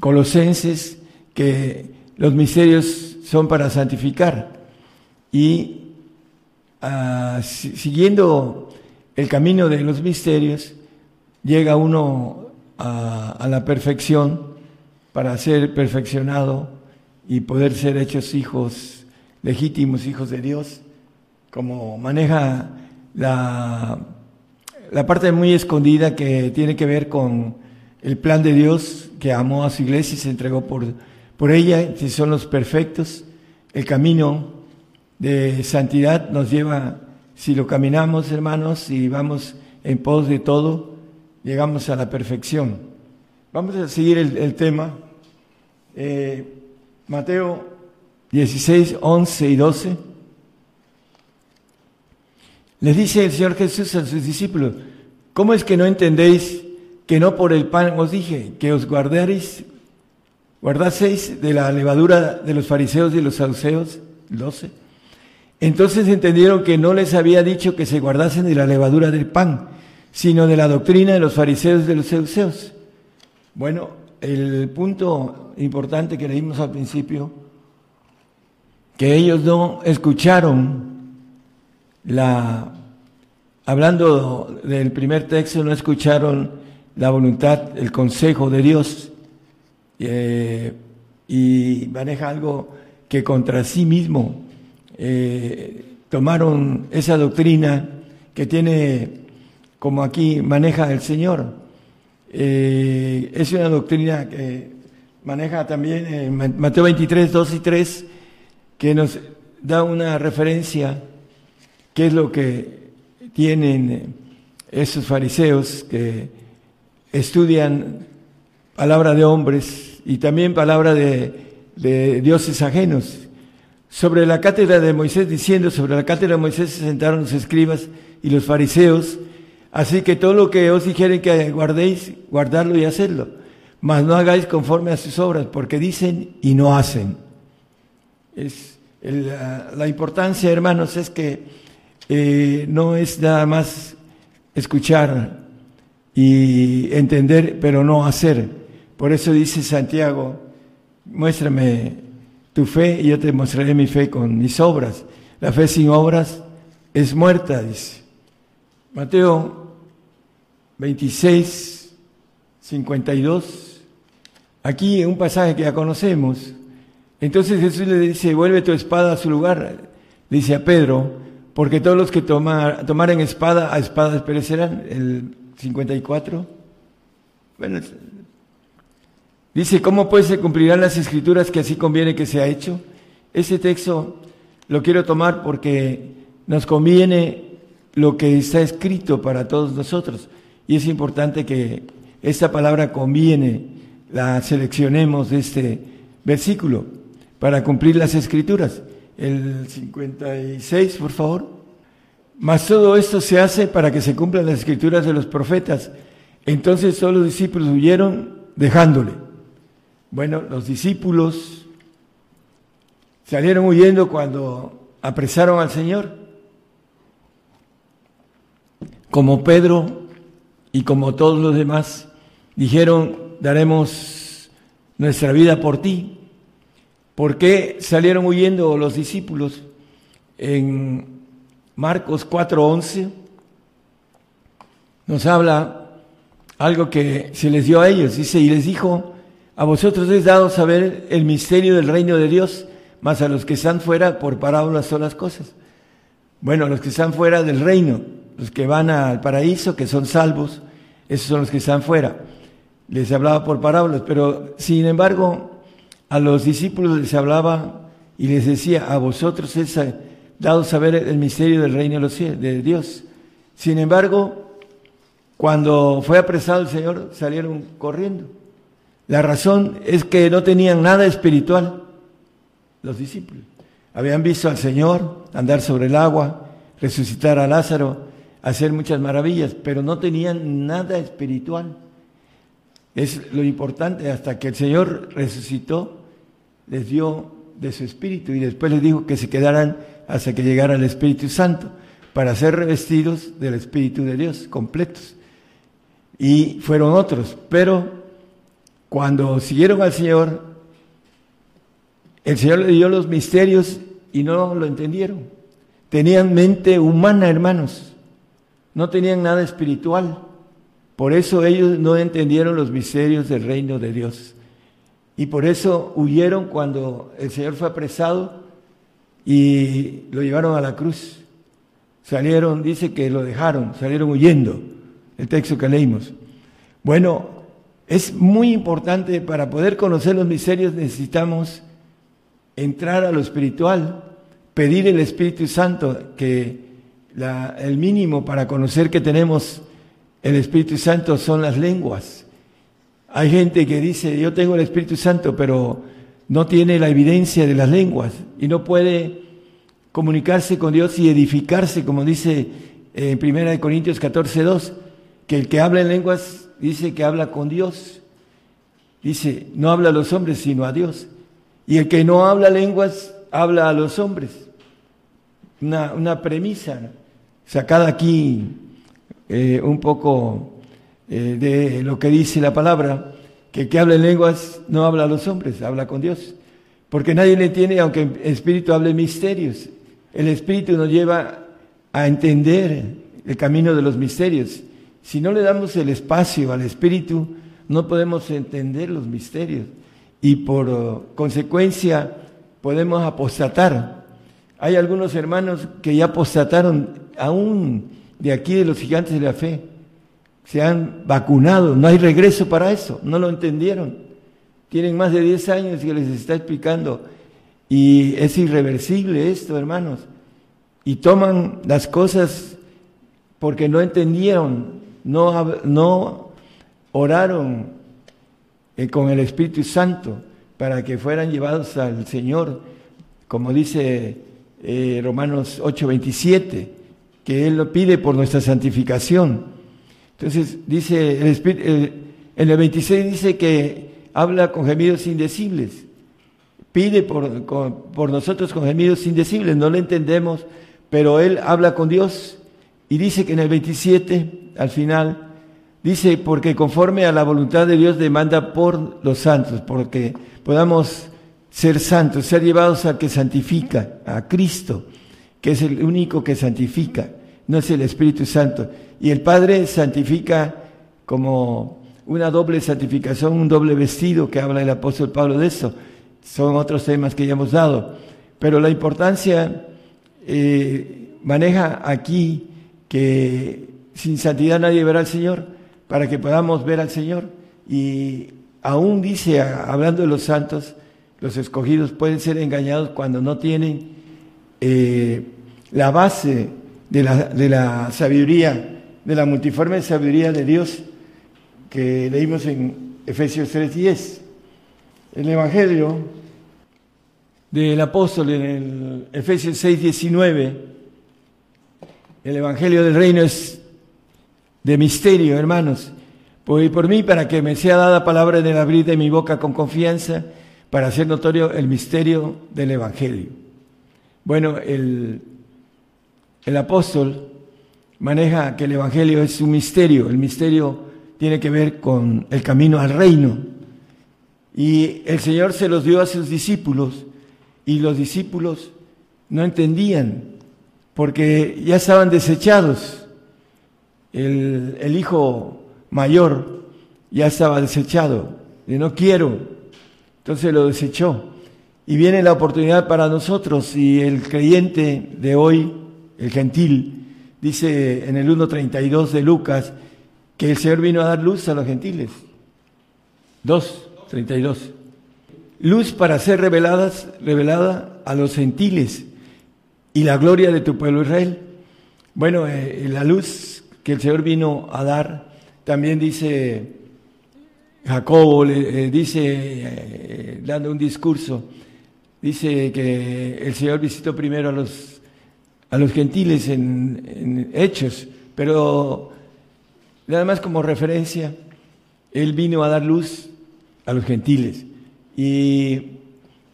Colosenses, que los misterios son para santificar. Y uh, siguiendo el camino de los misterios, llega uno a, la perfección para ser perfeccionado y poder ser hechos hijos legítimos, hijos de Dios, como maneja la, la parte muy escondida que tiene que ver con el plan de Dios que amó a su iglesia y se entregó por, por ella, si son los perfectos, el camino de santidad nos lleva, si lo caminamos hermanos y vamos en pos de todo, llegamos a la perfección. Vamos a seguir el, tema. Eh, Mateo 16, 11 y 12. Les dice el Señor Jesús a sus discípulos, ¿cómo es que no entendéis que no por el pan os dije, que os guardaréis, guardaseis de la levadura de los fariseos y los saduceos? 12. Entonces entendieron que no les había dicho que se guardasen de la levadura del pan, sino de la doctrina de los fariseos y de los saduceos. Bueno, el punto importante que leímos al principio, que ellos no escucharon la, hablando del primer texto, no escucharon la voluntad, el consejo de Dios, eh, y maneja algo que contra sí mismo eh, tomaron esa doctrina que tiene, como aquí maneja el Señor. Eh, es una doctrina que maneja también en Mateo 23, 2 y 3, que nos da una referencia, qué es lo que tienen esos fariseos que estudian palabra de hombres y también palabra de, de dioses ajenos sobre la cátedra de Moisés, diciendo, sobre la cátedra de Moisés se sentaron los escribas y los fariseos, así que todo lo que os dijeren que guardéis, guardarlo y hacerlo, mas no hagáis conforme a sus obras, porque dicen y no hacen. Es la, importancia, hermanos, es que eh, no es nada más escuchar y entender, pero no hacer. Por eso dice Santiago, muéstrame tu fe y yo te mostraré mi fe con mis obras. La fe sin obras es muerta, dice. Mateo 26, 52. Aquí un pasaje que ya conocemos. Entonces Jesús le dice, vuelve tu espada a su lugar, dice a Pedro, porque todos los que tomar, tomaren espada, a espadas perecerán. El 54. Bueno, dice, ¿cómo pues se cumplirán las escrituras que así conviene que sea hecho? Ese texto lo quiero tomar porque nos conviene lo que está escrito para todos nosotros. Y es importante que esta palabra conviene, la seleccionemos de este versículo para cumplir las escrituras. El 56, por favor. Mas todo esto se hace para que se cumplan las escrituras de los profetas. Entonces todos los discípulos huyeron dejándole. Bueno, los discípulos salieron huyendo cuando apresaron al Señor como Pedro y como todos los demás, dijeron, daremos nuestra vida por ti. ¿Por qué salieron huyendo los discípulos? En Marcos 4:11 nos habla algo que se les dio a ellos. Dice, y les dijo, a vosotros es dado saber el misterio del reino de Dios, más a los que están fuera por parábolas son las cosas. Bueno, los que están fuera del reino, los que van al paraíso, que son salvos, esos son los que están fuera. Les hablaba por parábolas, pero sin embargo a los discípulos les hablaba y les decía, a vosotros es dado saber el misterio del reino de, los cielos, de Dios. Sin embargo, cuando fue apresado el Señor, salieron corriendo. La razón es que no tenían nada espiritual los discípulos. Habían visto al Señor andar sobre el agua, resucitar a Lázaro, hacer muchas maravillas, pero no tenían nada espiritual. Es lo importante, hasta que el Señor resucitó, les dio de su espíritu y después les dijo que se quedaran hasta que llegara el Espíritu Santo para ser revestidos del Espíritu de Dios, completos. Y fueron otros, pero cuando siguieron al Señor, el Señor le dio los misterios y no lo entendieron. Tenían mente humana, hermanos no tenían nada espiritual. Por eso ellos no entendieron los misterios del reino de Dios. Y por eso huyeron cuando el Señor fue apresado y lo llevaron a la cruz. Salieron, dice que lo dejaron, salieron huyendo, el texto que leímos. Bueno, es muy importante para poder conocer los misterios necesitamos entrar a lo espiritual, pedir el Espíritu Santo que el mínimo para conocer que tenemos el Espíritu Santo son las lenguas. Hay gente que dice, yo tengo el Espíritu Santo, pero no tiene la evidencia de las lenguas y no puede comunicarse con Dios y edificarse, como dice en 1 Corintios 14, 2, que el que habla en lenguas dice que habla con Dios. Dice, no habla a los hombres, sino a Dios. Y el que no habla lenguas, habla a los hombres. Una, una premisa sacada aquí eh, un poco eh, de lo que dice la palabra, que que habla en lenguas no habla a los hombres, habla con Dios. Porque nadie le entiende, aunque el Espíritu hable misterios. El Espíritu nos lleva a entender el camino de los misterios. Si no le damos el espacio al Espíritu, no podemos entender los misterios. Y por uh, consecuencia podemos apostatar. Hay algunos hermanos que ya apostataron aún de aquí de los gigantes de la fe, se han vacunado, no hay regreso para eso, no lo entendieron. Tienen más de 10 años que les está explicando y es irreversible esto, hermanos. Y toman las cosas porque no entendieron, no, no oraron eh, con el Espíritu Santo para que fueran llevados al Señor, como dice eh, Romanos 8:27 que Él lo pide por nuestra santificación. Entonces dice el Espíritu, en el 26 dice que habla con gemidos indecibles, pide por, por nosotros con gemidos indecibles, no lo entendemos, pero Él habla con Dios. Y dice que en el 27, al final, dice, porque conforme a la voluntad de Dios demanda por los santos, porque podamos ser santos, ser llevados al que santifica, a Cristo que es el único que santifica, no es el Espíritu Santo. Y el Padre santifica como una doble santificación, un doble vestido que habla el apóstol Pablo de eso. Son otros temas que ya hemos dado. Pero la importancia eh, maneja aquí que sin santidad nadie verá al Señor, para que podamos ver al Señor. Y aún dice, hablando de los santos, los escogidos pueden ser engañados cuando no tienen eh, la base de la, de la sabiduría, de la multiforme sabiduría de Dios que leímos en Efesios 3:10. El Evangelio del apóstol en el Efesios 6:19, el Evangelio del reino es de misterio, hermanos. Por, por mí, para que me sea dada palabra en el abrir de mi boca con confianza, para hacer notorio el misterio del Evangelio. Bueno, el, el apóstol maneja que el Evangelio es un misterio, el misterio tiene que ver con el camino al reino. Y el Señor se los dio a sus discípulos y los discípulos no entendían porque ya estaban desechados. El, hijo mayor ya estaba desechado, de no quiero, entonces lo desechó. Y viene la oportunidad para nosotros y el creyente de hoy, el gentil, dice en el 1.32 de Lucas, que el Señor vino a dar luz a los gentiles. 2.32. Luz para ser reveladas, revelada a los gentiles y la gloria de tu pueblo Israel. Bueno, eh, la luz que el Señor vino a dar, también dice Jacobo, le, eh, dice, eh, dando un discurso, dice que el Señor visitó primero a los, a los gentiles en, Hechos, pero Nada más como referencia, Él vino a dar luz a los gentiles. Y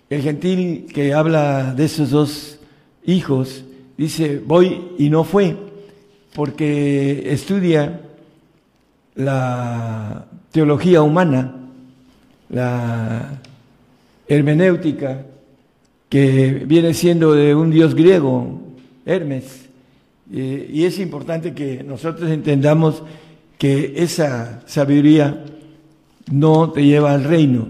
el gentil que habla de esos dos hijos dice, voy y no fue, porque estudia la teología humana, la hermenéutica, que viene siendo de un dios griego, Hermes. Y es importante que nosotros entendamos que esa sabiduría no te lleva al reino.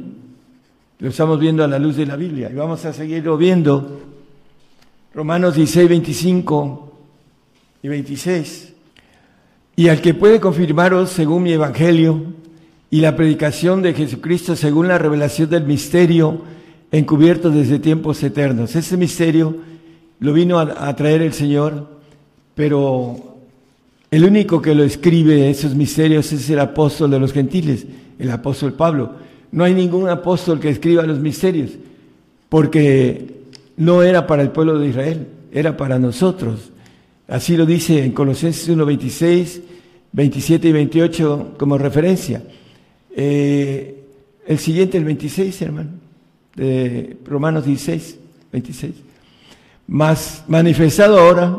Lo estamos viendo a la luz de la Biblia y vamos a seguirlo viendo. Romanos 16, 25 y 26. Y al que puede confirmaros según mi evangelio y la predicación de Jesucristo según la revelación del misterio encubierto desde tiempos eternos. Ese misterio lo vino a, traer el Señor, pero el único que lo escribe esos misterios es el apóstol de los gentiles, el apóstol Pablo. No hay ningún apóstol que escriba los misterios, porque no era para el pueblo de Israel, era para nosotros. Así lo dice en Colosenses 1, 26, 27 y 28 como referencia. Eh, el siguiente, el 26, hermano, de Romanos 16, 26. Más manifestado ahora,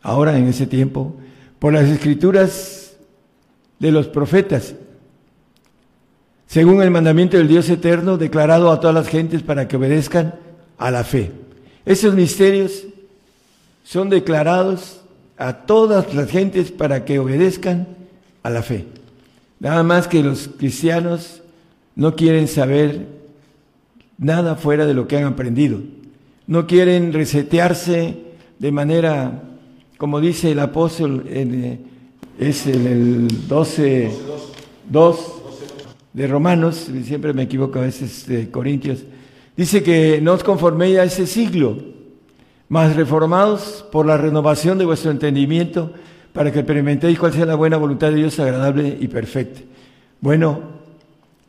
ahora en ese tiempo, por las escrituras de los profetas, según el mandamiento del Dios eterno declarado a todas las gentes para que obedezcan a la fe. Esos misterios son declarados a todas las gentes para que obedezcan a la fe. Nada más que los cristianos no quieren saber nada fuera de lo que han aprendido. No quieren resetearse de manera como dice el apóstol, en, es en el 12, 2 de Romanos, siempre me equivoco a veces de Corintios, dice que no os conforméis a ese siglo, mas reformados por la renovación de vuestro entendimiento, para que experimentéis cuál sea la buena voluntad de Dios agradable y perfecta. Bueno,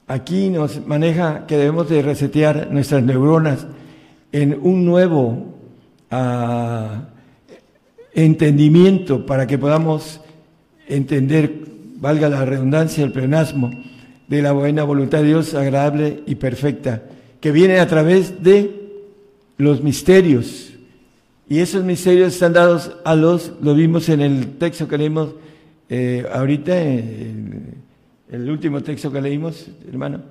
aquí nos maneja que debemos de resetear nuestras neuronas en un nuevo uh, entendimiento para que podamos entender, valga la redundancia, el pleonasmo, de la buena voluntad de Dios agradable y perfecta, que viene a través de los misterios. Y esos misterios están dados a los, lo vimos en el texto que leímos eh, ahorita, el último texto que leímos, hermano,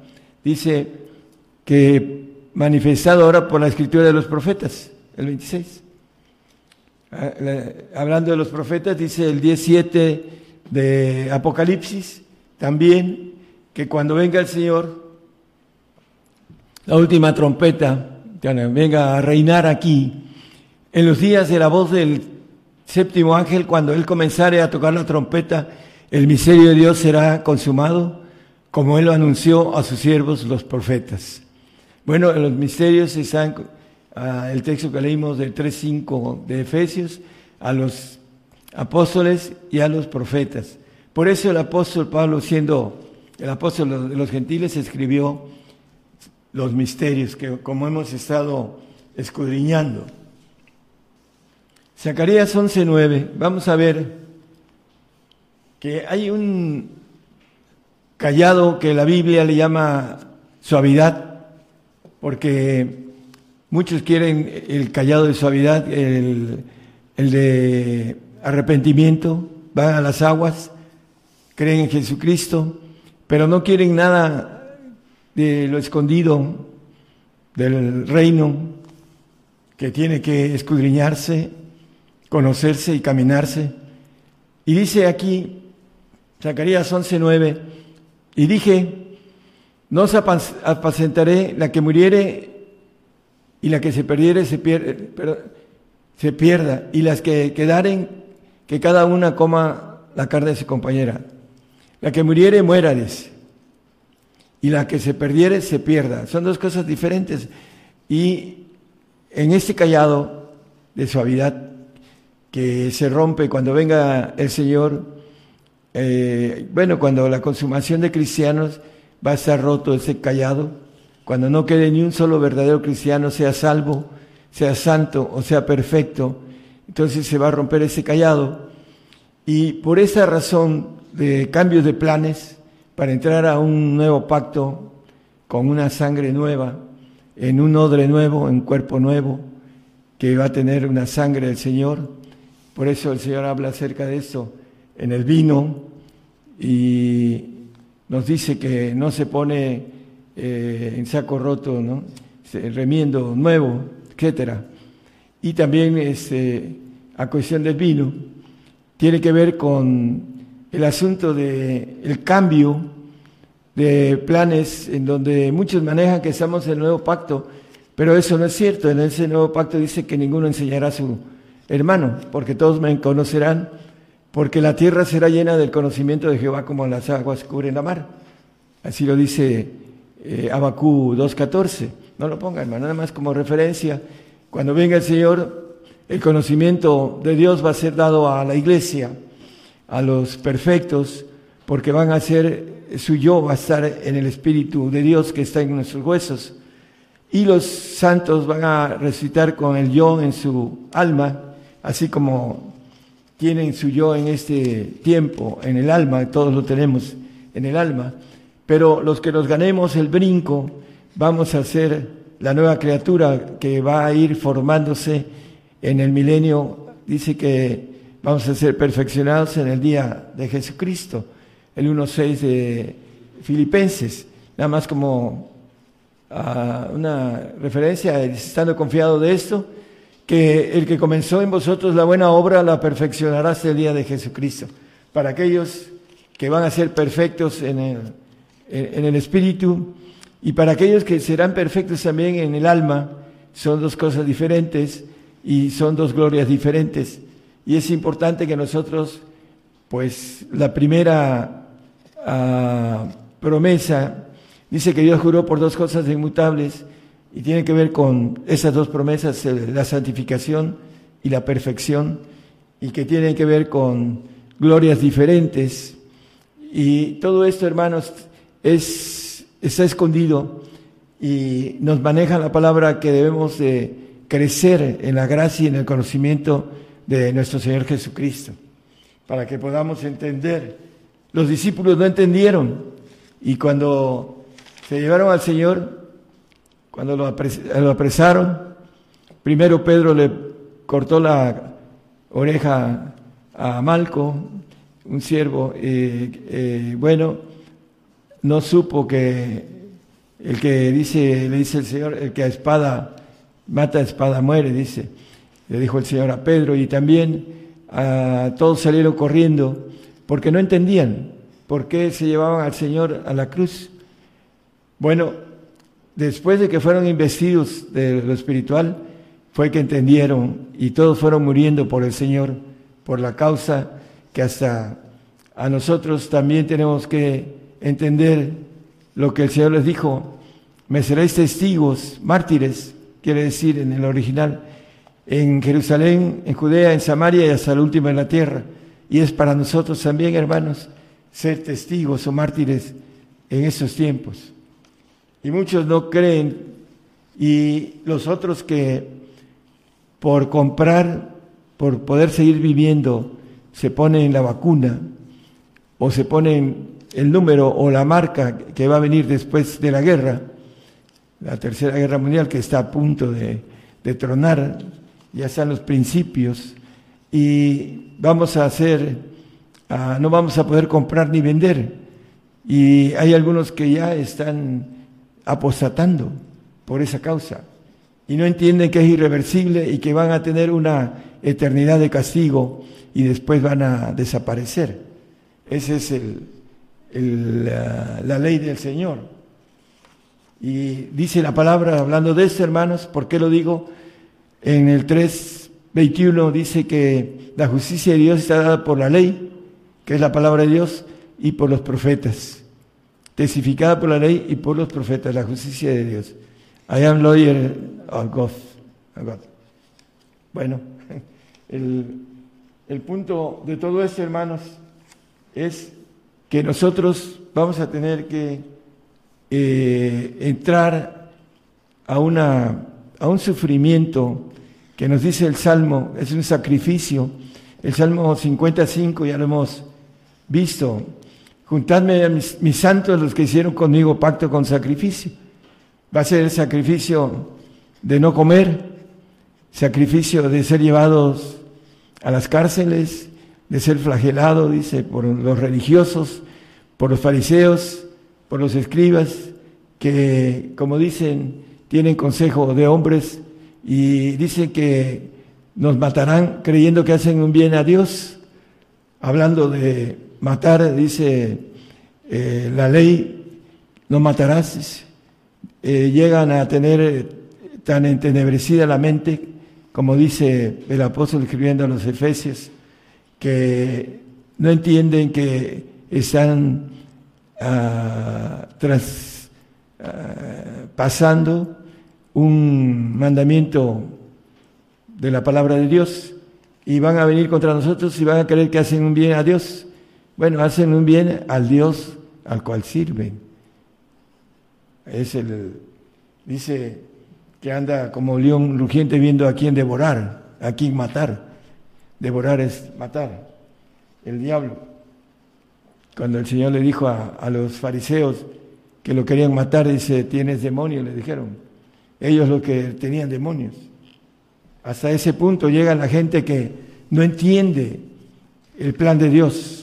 dice que manifestado ahora por la escritura de los profetas, el 26. Ah, hablando de los profetas, dice el 17 de Apocalipsis, también que cuando venga el Señor, la última trompeta, venga a reinar aquí, en los días de la voz del séptimo ángel, cuando Él comenzare a tocar la trompeta, el misterio de Dios será consumado, como Él lo anunció a sus siervos los profetas. Bueno, en los misterios están ah, el texto que leímos del 3.5 de Efesios, a los apóstoles y a los profetas. Por eso el apóstol Pablo, siendo el apóstol de los gentiles, escribió los misterios que como hemos estado escudriñando. Zacarías 11:9, vamos a ver que hay un callado que la Biblia le llama suavidad, porque muchos quieren el callado de suavidad, el, el de arrepentimiento, van a las aguas, creen en Jesucristo, pero no quieren nada de lo escondido del reino que tiene que escudriñarse, conocerse y caminarse. Y dice aquí, Zacarías 11:9, y dije, no os apacentaré la que muriere y la que se perdiere se, pierde, se pierda, y las que quedaren, que cada una coma la carne de su compañera. La que muriere, muérades. Y la que se perdiere, se pierda. Son dos cosas diferentes. Y en este callado de suavidad que se rompe cuando venga el Señor, eh, bueno, cuando la consumación de cristianos va a estar roto ese callado, cuando no quede ni un solo verdadero cristiano, sea salvo, sea santo o sea perfecto, entonces se va a romper ese callado. Y por esa razón de cambios de planes para entrar a un nuevo pacto con una sangre nueva, en un odre nuevo, en cuerpo nuevo, que va a tener una sangre del Señor. Por eso el Señor habla acerca de esto en el vino y nos dice que no se pone eh, en saco roto, ¿no? remiendo nuevo, etcétera. Y también este, a cuestión del vino, tiene que ver con el asunto del el cambio de planes en donde muchos manejan que estamos en el nuevo pacto, pero eso no es cierto. En ese nuevo pacto dice que ninguno enseñará a su hermano, porque todos me conocerán, porque la tierra será llena del conocimiento de Jehová como las aguas cubren la mar. Así lo dice eh, Abacú 2.14. No lo ponga, hermano, nada más como referencia. Cuando venga el Señor, el conocimiento de Dios va a ser dado a la iglesia a los perfectos, porque van a ser, su yo va a estar en el Espíritu de Dios que está en nuestros huesos. Y los santos van a resucitar con el yo en su alma, así como tienen su yo en este tiempo, en el alma, todos lo tenemos en el alma. Pero los que nos ganemos el brinco, vamos a ser la nueva criatura que va a ir formándose en el milenio. Dice que vamos a ser perfeccionados en el día de Jesucristo, el 1.6 de Filipenses, nada más como uh, una referencia, estando confiado de esto, que el que comenzó en vosotros la buena obra la perfeccionará hasta el día de Jesucristo. Para aquellos que van a ser perfectos en el, en el espíritu y para aquellos que serán perfectos también en el alma, son dos cosas diferentes y son dos glorias diferentes. Y es importante que nosotros, pues la primera uh, promesa dice que Dios juró por dos cosas inmutables y tiene que ver con esas dos promesas, la santificación y la perfección, y que tienen que ver con glorias diferentes. Y todo esto, hermanos, es, está escondido y nos maneja la palabra que debemos de crecer en la gracia y en el conocimiento de nuestro Señor Jesucristo, para que podamos entender. Los discípulos no entendieron y cuando se llevaron al Señor, cuando lo, apresaron, primero Pedro le cortó la oreja a Malco, un siervo, y eh, bueno, no supo que el que dice, le dice el Señor, el que a espada mata a espada muere, dice le dijo el Señor a Pedro, y también a todos salieron corriendo porque no entendían. por qué se llevaban al Señor a la cruz. Bueno, después de que fueron investidos de lo espiritual, fue que entendieron y todos fueron muriendo por el Señor, por la causa que hasta a nosotros también tenemos que entender lo que el Señor les dijo, me seréis testigos, mártires, quiere decir en el original, en Jerusalén, en Judea, en Samaria y hasta el último en la tierra. Y es para nosotros también, hermanos, ser testigos o mártires en esos tiempos. Y muchos no creen y los otros que por comprar, por poder seguir viviendo, se ponen la vacuna o se ponen el número o la marca que va a venir después de la guerra, la tercera guerra mundial que está a punto de, tronar, ya están los principios, y vamos a hacer, ah, no vamos a poder comprar ni vender. Y hay algunos que ya están apostatando por esa causa y no entienden que es irreversible y que van a tener una eternidad de castigo y después van a desaparecer. Esa es el, la, la ley del Señor. Y dice la palabra, hablando de esto, hermanos, ¿por qué lo digo? En el 3.21 dice que la justicia de Dios está dada por la ley, que es la palabra de Dios, y por los profetas. Testificada por la ley y por los profetas, la justicia de Dios. I am lawyer of God. Bueno, el, el punto de todo esto, hermanos, es que nosotros vamos a tener que eh, entrar a, una, a un sufrimiento que nos dice el Salmo, es un sacrificio. El Salmo 55 ya lo hemos visto. Juntadme a mis, santos, los que hicieron conmigo pacto con sacrificio. Va a ser el sacrificio de no comer, sacrificio de ser llevados a las cárceles, de ser flagelado, dice, por los religiosos, por los fariseos, por los escribas, que, como dicen, tienen consejo de hombres y dicen que nos matarán creyendo que hacen un bien a Dios. Hablando de matar, dice eh, la ley, no matarás. Eh, llegan a tener eh, tan entenebrecida la mente, como dice el apóstol escribiendo a los Efesios, que no entienden que están uh, tras, uh, pasando un mandamiento de la palabra de Dios y van a venir contra nosotros y van a creer que hacen un bien a Dios. Bueno, hacen un bien al Dios al cual sirven. Es el, dice que anda como león rugiente viendo a quién devorar, a quién matar. Devorar es matar, el diablo. Cuando el Señor le dijo a, a los fariseos que lo querían matar, dice, tienes demonio, le dijeron. Ellos lo que tenían demonios. Hasta ese punto llega la gente que no entiende el plan de Dios,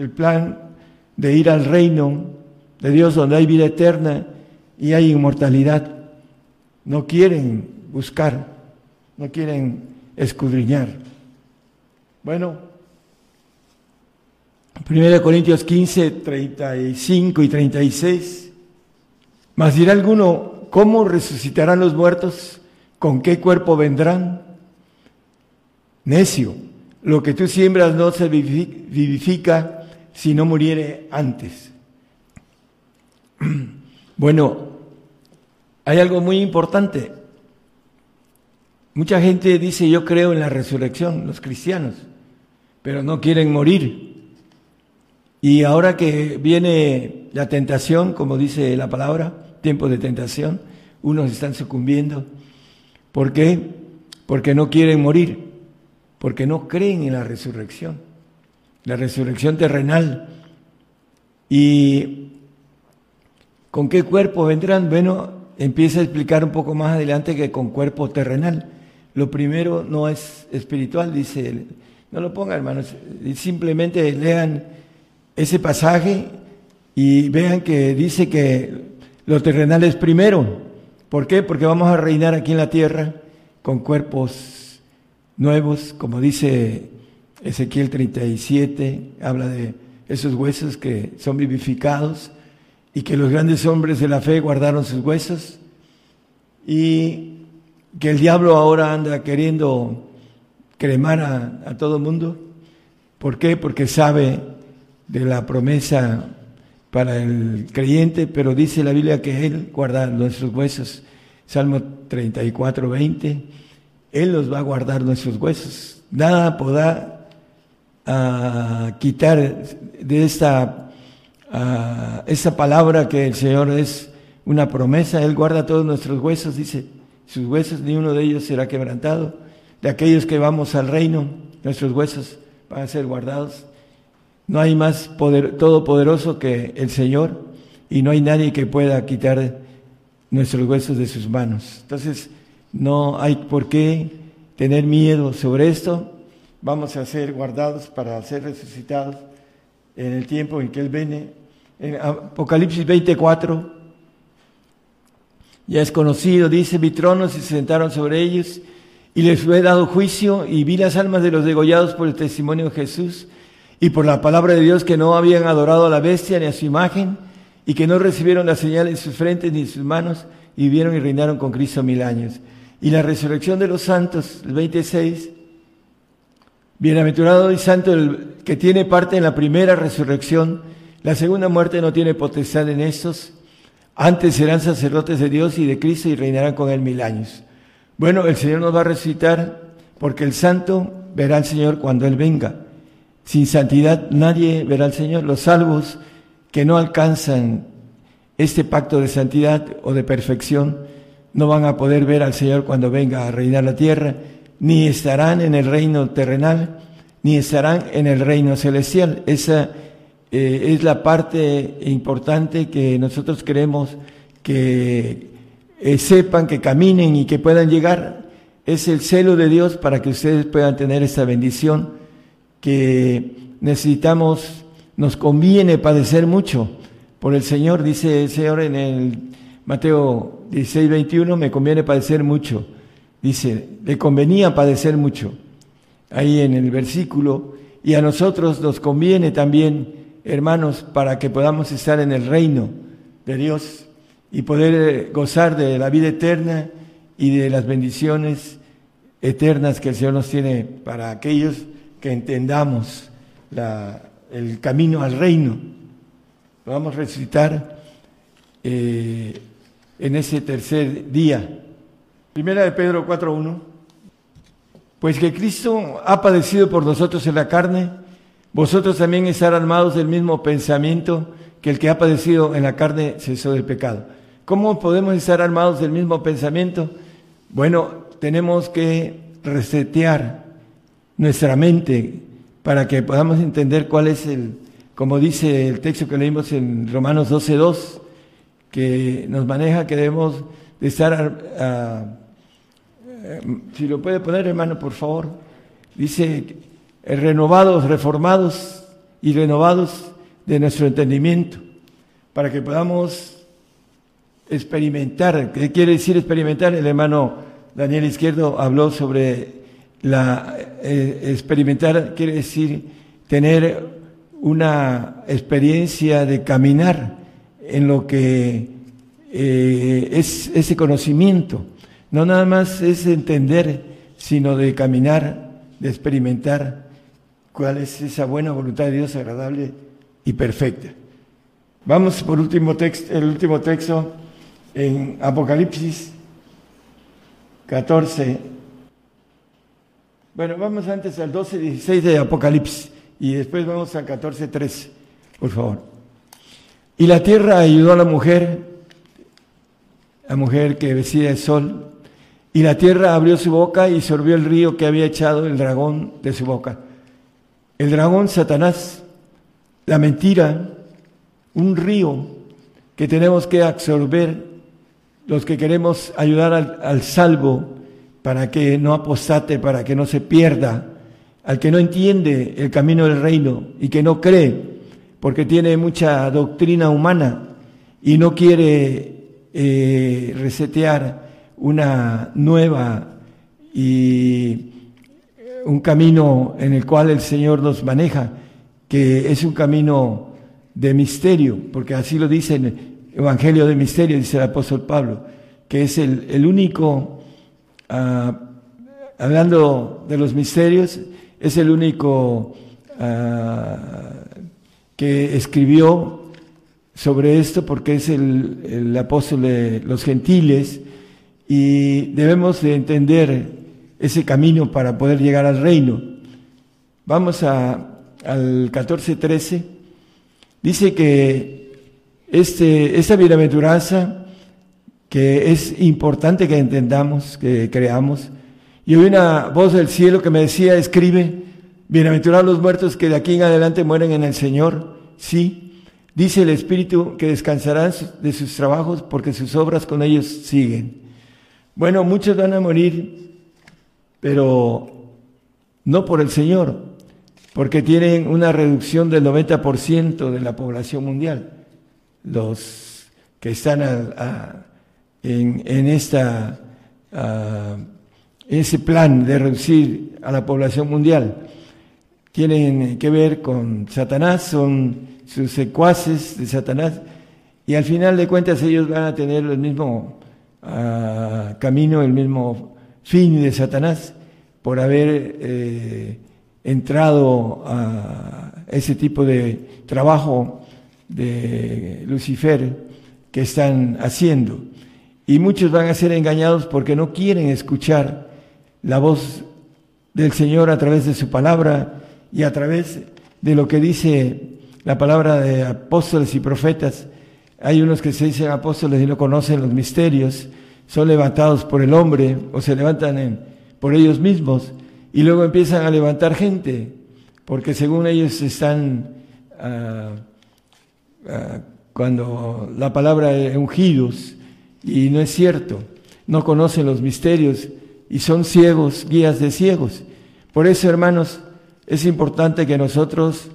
el plan de ir al reino de Dios donde hay vida eterna y hay inmortalidad. No quieren buscar, no quieren escudriñar. Bueno, 1 Corintios 15, 35 y 36. Mas dirá alguno, ¿cómo resucitarán los muertos? ¿Con qué cuerpo vendrán? Necio, lo que tú siembras no se vivifica si no muriere antes. Bueno, hay algo muy importante. Mucha gente dice yo creo en la resurrección, los cristianos pero no quieren morir. Y ahora que viene la tentación, como dice la palabra, tiempo de tentación, unos están sucumbiendo. ¿Por qué? Porque no quieren morir, porque no creen en la resurrección, la resurrección terrenal. ¿Y con qué cuerpo vendrán? Bueno, empieza a explicar un poco más adelante que con cuerpo terrenal. Lo primero no es espiritual, dice no lo pongan, hermanos. Simplemente lean ese pasaje y vean que dice que lo terrenal es primero. ¿Por qué? Porque vamos a reinar aquí en la tierra con cuerpos nuevos, como dice Ezequiel 37, habla de esos huesos que son vivificados y que los grandes hombres de la fe guardaron sus huesos y que el diablo ahora anda queriendo cremar a, a todo mundo. ¿Por qué? Porque sabe de la promesa para el creyente, pero dice la Biblia que Él guarda nuestros huesos. Salmo 34, 20. Él los va a guardar nuestros huesos. Nada podrá uh, quitar de esta, uh, esta palabra que el Señor es una promesa. Él guarda todos nuestros huesos, dice, sus huesos, ni uno de ellos será quebrantado. De aquellos que vamos al reino, nuestros huesos van a ser guardados. No hay más poder, todopoderoso que el Señor y no hay nadie que pueda quitar nuestros huesos de sus manos. Entonces, no hay por qué tener miedo sobre esto. Vamos a ser guardados para ser resucitados en el tiempo en que Él viene. En Apocalipsis 24, ya es conocido, dice, vi tronos y se sentaron sobre ellos y les fue dado juicio y vi las almas de los degollados por el testimonio de Jesús y por la palabra de Dios que no habían adorado a la bestia ni a su imagen y que no recibieron la señal en sus frentes ni en sus manos y vivieron y reinaron con Cristo mil años. Y la resurrección de los santos, el 26, bienaventurado y santo el que tiene parte en la primera resurrección, la segunda muerte no tiene potestad en estos, antes serán sacerdotes de Dios y de Cristo y reinarán con él mil años. Bueno, el Señor nos va a resucitar porque el santo verá al Señor cuando Él venga. Sin santidad nadie verá al Señor. Los salvos que no alcanzan este pacto de santidad o de perfección no van a poder ver al Señor cuando venga a reinar la tierra, ni estarán en el reino terrenal, ni estarán en el reino celestial. Esa eh, es la parte importante que nosotros queremos que eh, sepan, que caminen y que puedan llegar. Es el celo de Dios para que ustedes puedan tener esta bendición que necesitamos, nos conviene padecer mucho por el Señor, dice el Señor en el Mateo 16, 21, me conviene padecer mucho. Dice, le convenía padecer mucho. Ahí en el versículo, y a nosotros nos conviene también, hermanos, para que podamos estar en el reino de Dios y poder gozar de la vida eterna y de las bendiciones eternas que el Señor nos tiene para aquellos que entendamos el camino al reino. Vamos a recitar eh, en ese tercer día. Primera de Pedro 4.1. Pues que Cristo ha padecido por nosotros en la carne, vosotros también estar armados del mismo pensamiento que el que ha padecido en la carne cesó del pecado. ¿Cómo podemos estar armados del mismo pensamiento? Bueno, tenemos que resetear nuestra mente para que podamos entender cuál es el, como dice el texto que leímos en Romanos 12.2, que nos maneja que debemos de estar, si lo puede poner hermano, por favor, dice, renovados, reformados y renovados de nuestro entendimiento, para que podamos experimentar. ¿Qué quiere decir experimentar? El hermano Daniel Izquierdo habló sobre la eh, experimentar quiere decir tener una experiencia de caminar en lo que eh, es ese conocimiento. No nada más es entender, sino de caminar, de experimentar cuál es esa buena voluntad de Dios agradable y perfecta. Vamos por último texto, el último texto en Apocalipsis 14, bueno, vamos antes al 12, 16 de Apocalipsis y después vamos al 14, 13, por favor. Y la tierra ayudó a la mujer, la mujer que vestía el sol, y la tierra abrió su boca y sorbió el río que había echado el dragón de su boca. El dragón Satanás, la mentira, un río que tenemos que absorber los que queremos ayudar al, al salvo para que no apostate, para que no se pierda, al que no entiende el camino del reino y que no cree, porque tiene mucha doctrina humana y no quiere eh, resetear una nueva y un camino en el cual el Señor nos maneja que es un camino de misterio, porque así lo dice el Evangelio de Misterio, dice el apóstol Pablo, que es el, el único, ah, hablando de los misterios, es el único ah, que escribió sobre esto porque es el, el apóstol de los gentiles y debemos de entender ese camino para poder llegar al reino. Vamos a, al 14.13. Dice que este, esta bienaventuranza, que es importante que entendamos, que creamos, y oí una voz del cielo que me decía, escribe, bienaventurados los muertos que de aquí en adelante mueren en el Señor. Sí, dice el Espíritu que descansarán de sus trabajos porque sus obras con ellos siguen. Bueno, muchos van a morir, pero no por el Señor, porque tienen una reducción del 90% de la población mundial. Los que están a, en, en, esta, ese plan de reducir a la población mundial tienen que ver con Satanás, son sus secuaces de Satanás, y al final de cuentas ellos van a tener el mismo uh, camino, el mismo fin de Satanás por haber eh, entrado a ese tipo de trabajo de Lucifer que están haciendo. Y muchos van a ser engañados porque no quieren escuchar la voz del Señor a través de su palabra y a través de lo que dice la palabra de apóstoles y profetas. Hay unos que se dicen apóstoles y no conocen los misterios, son levantados por el hombre o se levantan por ellos mismos y luego empiezan a levantar gente, porque según ellos están, uh, uh, cuando la palabra ungidos, y no es cierto, no conocen los misterios y son ciegos, guías de ciegos. Por eso, hermanos, es importante que nosotros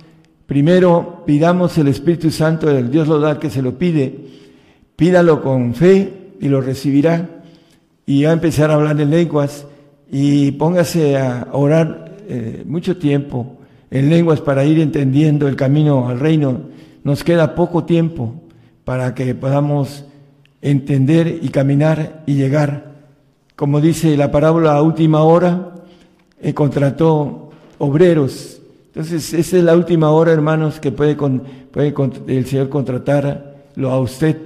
primero pidamos el Espíritu Santo, el Dios lo da que se lo pide, pídalo con fe y lo recibirá y va a empezar a hablar en lenguas y póngase a orar eh, mucho tiempo en lenguas para ir entendiendo el camino al reino. Nos queda poco tiempo para que podamos entender y caminar y llegar. Como dice la parábola a última hora, eh, contrató obreros. Entonces, esa es la última hora, hermanos, que puede, con, puede con, el Señor contratarlo a usted,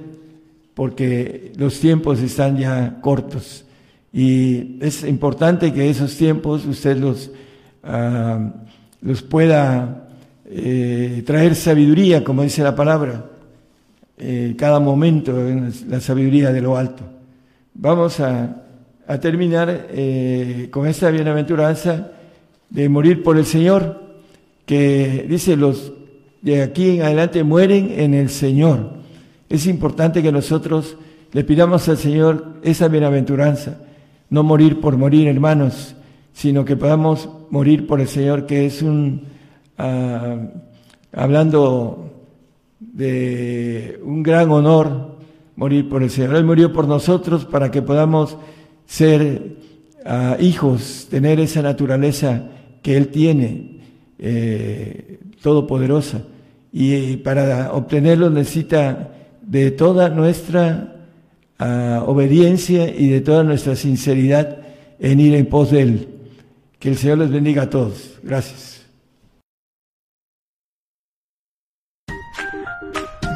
porque los tiempos están ya cortos. Y es importante que esos tiempos usted los, uh, los pueda eh, traer sabiduría, como dice la palabra, eh, cada momento en la sabiduría de lo alto. Vamos a, terminar eh, con esta bienaventuranza de morir por el Señor, que dice los de aquí en adelante mueren en el Señor. Es importante que nosotros le pidamos al Señor esa bienaventuranza no morir por morir, hermanos, sino que podamos morir por el Señor, que es un, uh, hablando de un gran honor, morir por el Señor. Él murió por nosotros para que podamos ser uh, hijos, tener esa naturaleza que Él tiene, eh, todopoderosa. Y para obtenerlo necesita de toda nuestra uh, obediencia y de toda nuestra sinceridad en ir en pos de Él. Que el Señor les bendiga a todos. Gracias.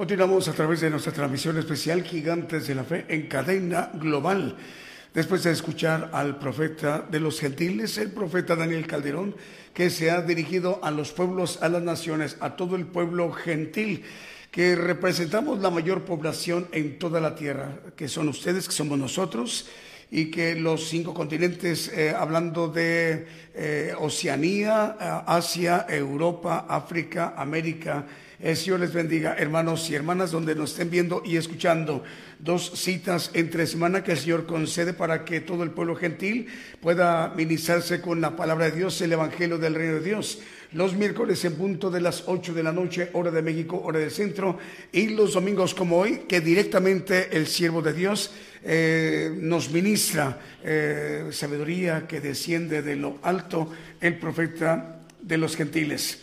Continuamos a través de nuestra transmisión especial Gigantes de la Fe en cadena global. Después de escuchar al profeta de los gentiles, el profeta Daniel Calderón, que se ha dirigido a los pueblos, a las naciones, a todo el pueblo gentil, que representamos la mayor población en toda la tierra, que son ustedes, que somos nosotros, y que los cinco continentes, eh, hablando de eh, Oceanía, eh, Asia, Europa, África, América, el Señor les bendiga, hermanos y hermanas, donde nos estén viendo y escuchando. Dos citas entre semana que el Señor concede para que todo el pueblo gentil pueda ministrarse con la palabra de Dios, el Evangelio del Reino de Dios. Los miércoles en punto de las 8 de la noche, hora de México, hora del centro, y los domingos como hoy, que directamente el siervo de Dios eh, nos ministra eh, sabiduría que desciende de lo alto, el profeta de los gentiles.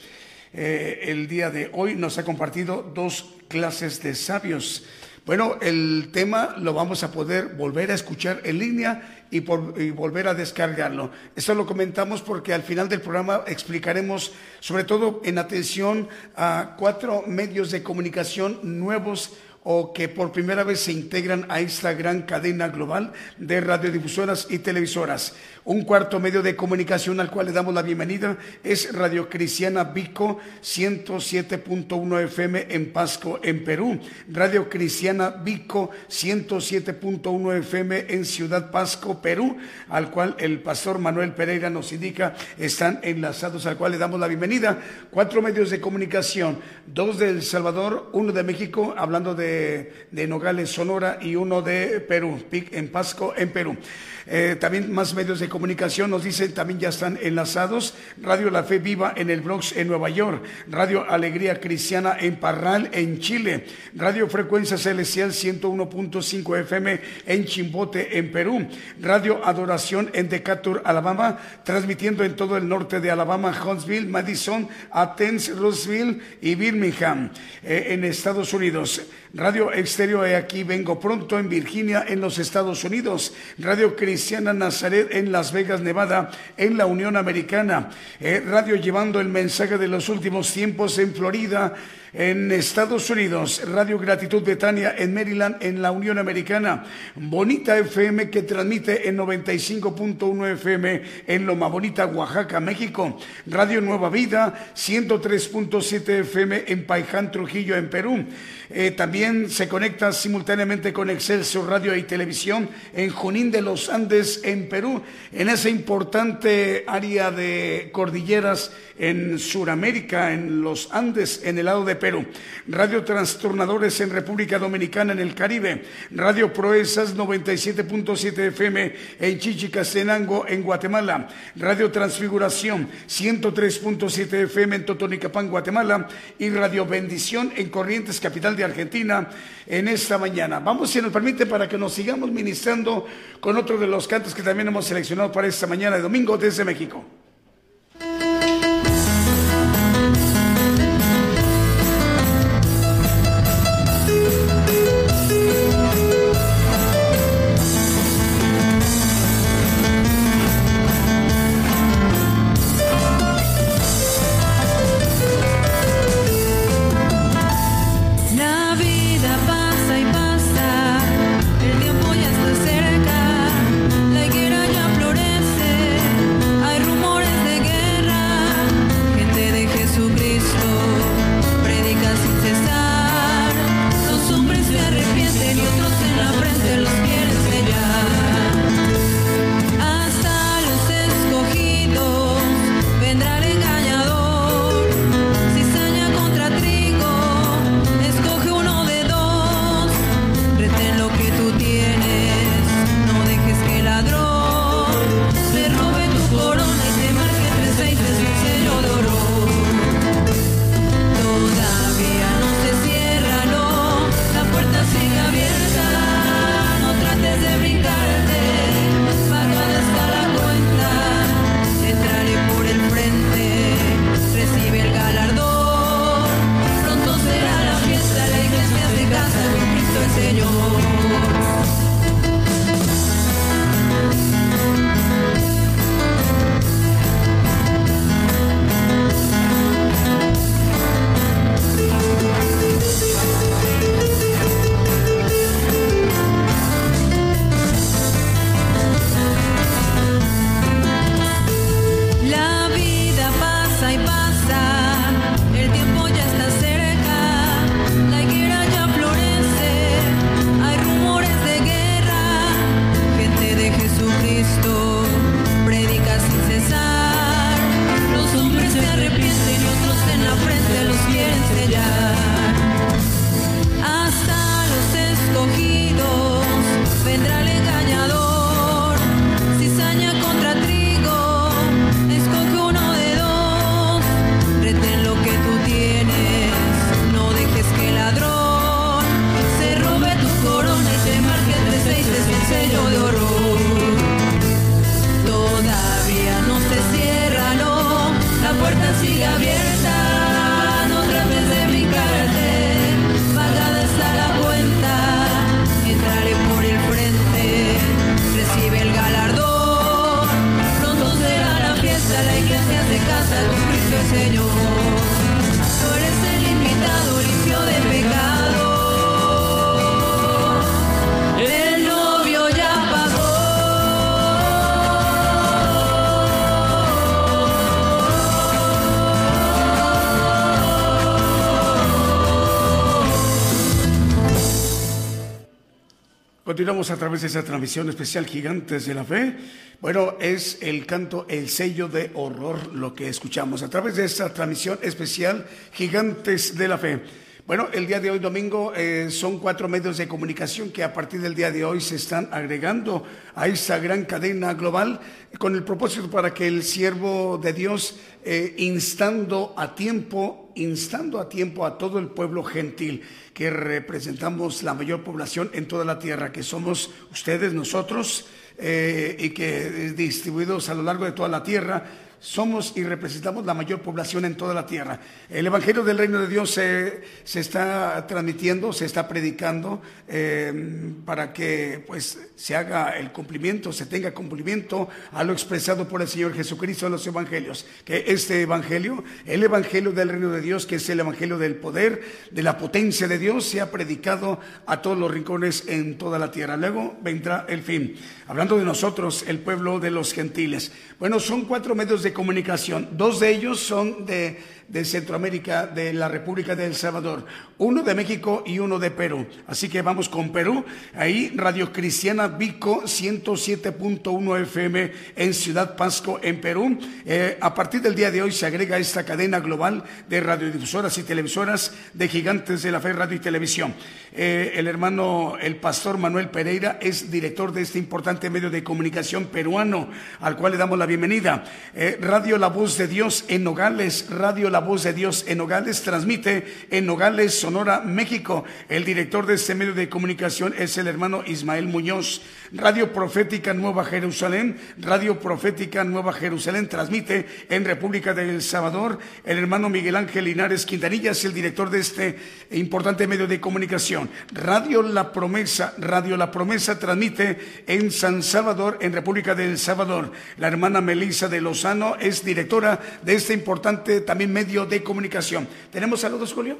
Eh, el día de hoy nos ha compartido dos clases de sabios. Bueno, el tema lo vamos a poder volver a escuchar en línea y, y, volver a descargarlo. Esto lo comentamos porque al final del programa explicaremos, sobre todo en atención a cuatro medios de comunicación nuevos o que por primera vez se integran a esta gran cadena global de radiodifusoras y televisoras. Un cuarto medio de comunicación al cual le damos la bienvenida es Radio Cristiana Vico 107.1 FM en Pasco, en Perú. Radio Cristiana Vico 107.1 FM en Ciudad Pasco, Perú, al cual el pastor Manuel Pereira nos indica están enlazados, al cual le damos la bienvenida. Cuatro medios de comunicación, dos de El Salvador, uno de México, hablando de, de Nogales, Sonora, y uno de Perú, en Pasco, en Perú. Eh, también más medios de comunicación nos dicen, también ya están enlazados. Radio La Fe Viva en el Bronx, en Nueva York. Radio Alegría Cristiana en Parral, en Chile. Radio Frecuencia Celestial 101.5 FM en Chimbote, en Perú. Radio Adoración en Decatur, Alabama, transmitiendo en todo el norte de Alabama, Huntsville, Madison, Athens, Roseville y Birmingham, eh, en Estados Unidos. Radio Exterior, aquí vengo pronto en Virginia, en los Estados Unidos. Radio Cristiana Nazaret en Las Vegas, Nevada, en la Unión Americana. Eh, radio llevando el mensaje de los últimos tiempos en Florida en Estados Unidos, Radio Gratitud Betania en Maryland, en la Unión Americana, Bonita FM que transmite en 95.1 FM en Loma Bonita, Oaxaca, México, Radio Nueva Vida 103.7 FM en Paiján, Trujillo, en Perú. Eh, también se conecta simultáneamente con Excelso Radio y Televisión en Junín de los Andes, en Perú, en esa importante área de cordilleras en Sudamérica, en los Andes, en el lado de Perú. Radio Trastornadores en República Dominicana, en el Caribe. Radio Proezas 97.7 FM en Chichicastenango, en Guatemala. Radio Transfiguración 103.7 FM en Totonicapán, Guatemala. Y Radio Bendición en Corrientes, capital de Argentina, en esta mañana. Vamos, si nos permite, para que nos sigamos ministrando con otro de los cantos que también hemos seleccionado para esta mañana de domingo desde México. A través de esa transmisión especial Gigantes de la Fe. Bueno, es el canto El sello de horror lo que escuchamos a través de esta transmisión especial Gigantes de la Fe. Bueno, el día de hoy domingo eh, son cuatro medios de comunicación que a partir del día de hoy se están agregando a esa gran cadena global con el propósito para que el siervo de Dios, eh, instando a tiempo, instando a tiempo a todo el pueblo gentil que representamos la mayor población en toda la tierra, que somos ustedes, nosotros, eh, y que distribuidos a lo largo de toda la tierra, somos y representamos la mayor población en toda la tierra. El Evangelio del Reino de Dios se, se está transmitiendo, se está predicando eh, para que pues se haga el cumplimiento, se tenga cumplimiento a lo expresado por el Señor Jesucristo en los Evangelios. Que este Evangelio, el Evangelio del Reino de Dios, que es el Evangelio del poder, de la potencia de Dios, sea predicado a todos los rincones en toda la tierra. Luego vendrá el fin. Hablando de nosotros, el pueblo de los gentiles. Bueno, son cuatro medios de comunicación. Dos de ellos son de, de Centroamérica, de la República de El Salvador. Uno de México y uno de Perú. Así que vamos con Perú. Ahí Radio Cristiana Vico 107.1 FM en Ciudad Pasco, en Perú. Eh, a partir del día de hoy se agrega esta cadena global de radiodifusoras y televisoras de gigantes de la fe, radio y televisión. Eh, el hermano, el pastor Manuel Pereira, es director de este importante medio de comunicación peruano, al cual le damos la bienvenida. Eh, radio La Voz de Dios en Nogales, Radio La Voz de Dios en Nogales, transmite en Nogales, Sonora, México. El director de este medio de comunicación es el hermano Ismael Muñoz. Radio Profética Nueva Jerusalén, Radio Profética Nueva Jerusalén transmite en República de El Salvador. El hermano Miguel Ángel Linares Quintanilla es el director de este importante medio de comunicación. Radio La Promesa, Radio La Promesa transmite en San Salvador, en República de El Salvador. La hermana Melissa de Lozano es directora de este importante también medio de comunicación. ¿Tenemos saludos, Julio?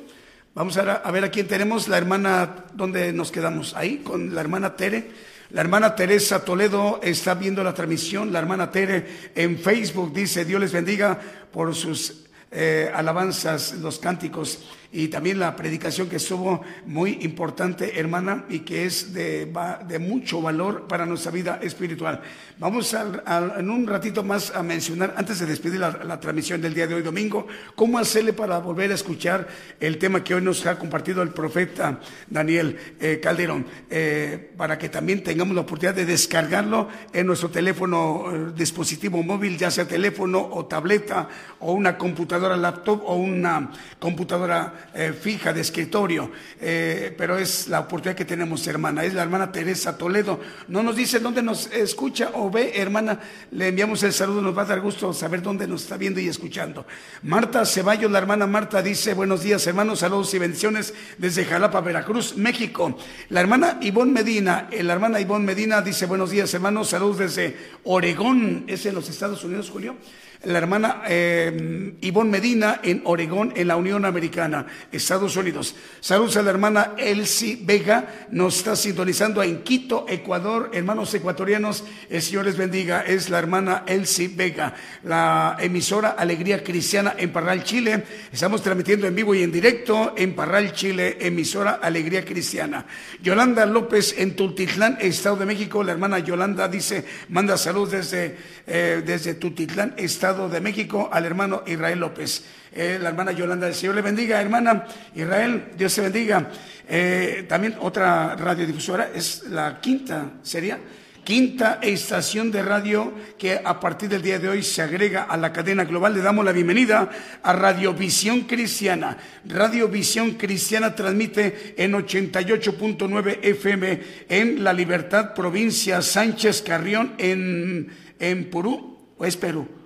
Vamos a, a ver a quién tenemos. La hermana, ¿dónde nos quedamos? Ahí, con la hermana Tere. La hermana Teresa Toledo está viendo la transmisión. La hermana Tere en Facebook dice, Dios les bendiga por sus eh, alabanzas, los cánticos y también la predicación que estuvo muy importante, hermana, y que es de, de mucho valor para nuestra vida espiritual. Vamos al- en un ratito más a mencionar, antes de despedir la, la transmisión del día de hoy domingo, cómo hacerle para volver a escuchar el tema que hoy nos ha compartido el profeta Daniel eh, Calderón, eh, para que también tengamos la oportunidad de descargarlo en nuestro teléfono, eh, dispositivo móvil, ya sea teléfono o tableta o una computadora laptop o una computadora eh, fija de escritorio. Eh, pero es la oportunidad que tenemos, hermana. Es la hermana Teresa Toledo. No nos dice dónde nos escucha o ve, hermana. Le enviamos el saludo. Nos va a dar gusto saber dónde nos está viendo y escuchando. Marta Ceballos, la hermana Marta, dice: Buenos días, hermanos. Saludos y bendiciones desde Jalapa, Veracruz, México. La hermana Ivonne Medina, eh, la hermana Ivonne Medina dice: Buenos días, hermanos. Saludos desde Oregón. ¿Es en los Estados Unidos, Julio? La hermana eh, Ivonne Medina en Oregón, en la Unión Americana, Estados Unidos. Saludos a la hermana Elsie Vega, nos está sintonizando en Quito, Ecuador. Hermanos ecuatorianos, el Señor les bendiga. Es la hermana Elsie Vega, la emisora Alegría Cristiana en Parral, Chile. Estamos transmitiendo en vivo y en directo en Parral, Chile, emisora Alegría Cristiana. Yolanda López en Tultitlán, Estado de México. La hermana Yolanda dice, manda saludos desde, eh, desde Tultitlán, Estado de México, al hermano Israel López. Eh, la hermana Yolanda, el Señor le bendiga, hermana Israel, Dios se bendiga. Eh, también otra radiodifusora es la quinta, sería quinta estación de radio que a partir del día de hoy se agrega a la cadena global. Le damos la bienvenida a Radiovisión Cristiana. Radiovisión Cristiana transmite en 88.9 FM en La Libertad, provincia Sánchez Carrión, en, en Perú, o es Perú.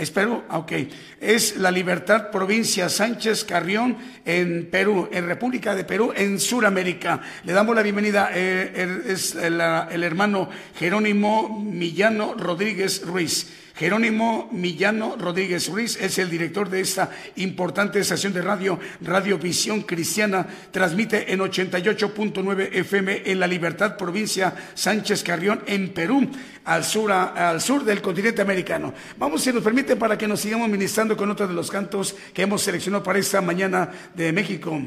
¿Es Perú? Ok. Es La Libertad, provincia Sánchez Carrión, en Perú, en República de Perú, en Sudamérica. Le damos la bienvenida, eh, el- es el hermano Jerónimo Millano Rodríguez Ruiz. Jerónimo Millano Rodríguez Ruiz es el director de esta importante estación de radio, Radio Visión Cristiana. Transmite en 88.9 FM en La Libertad, provincia Sánchez Carrión, en Perú, al sur, al sur del continente americano. Vamos, si nos permite, para que nos sigamos ministrando con otro de los cantos que hemos seleccionado para esta mañana de México.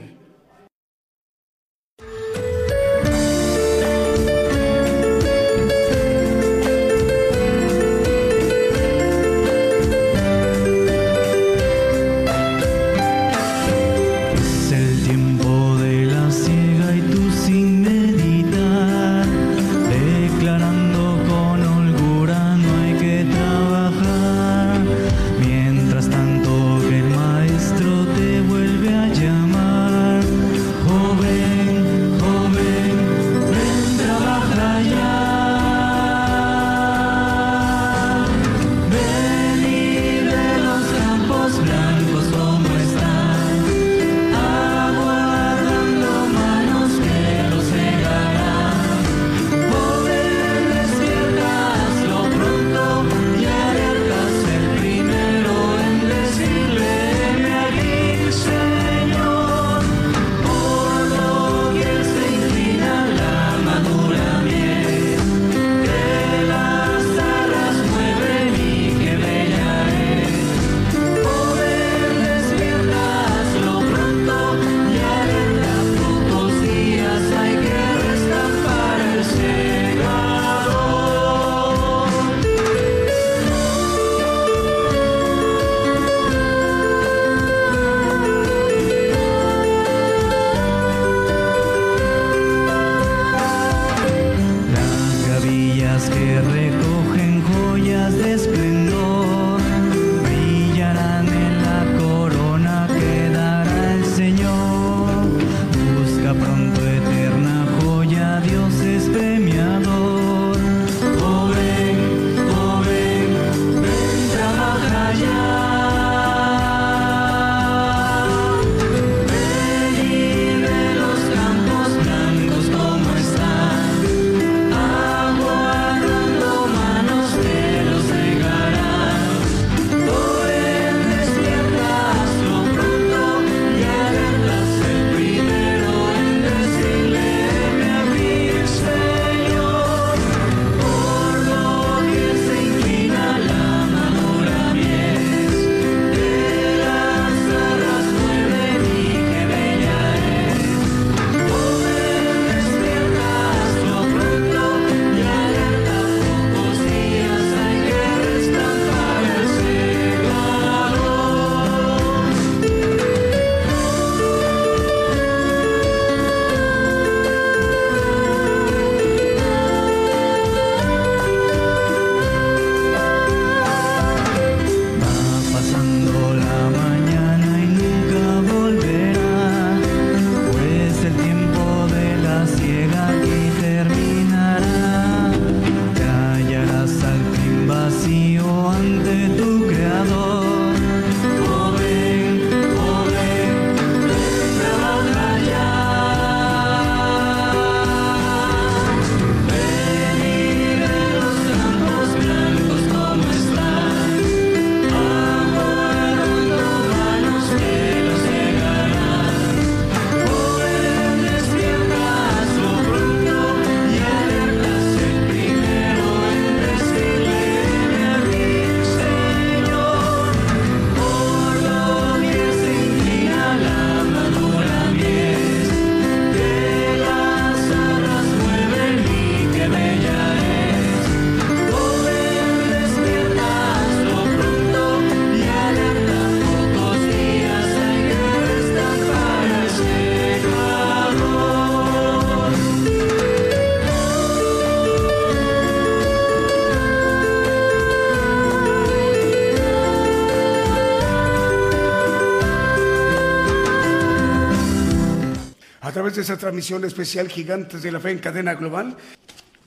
Esa transmisión especial Gigantes de la Fe en cadena global,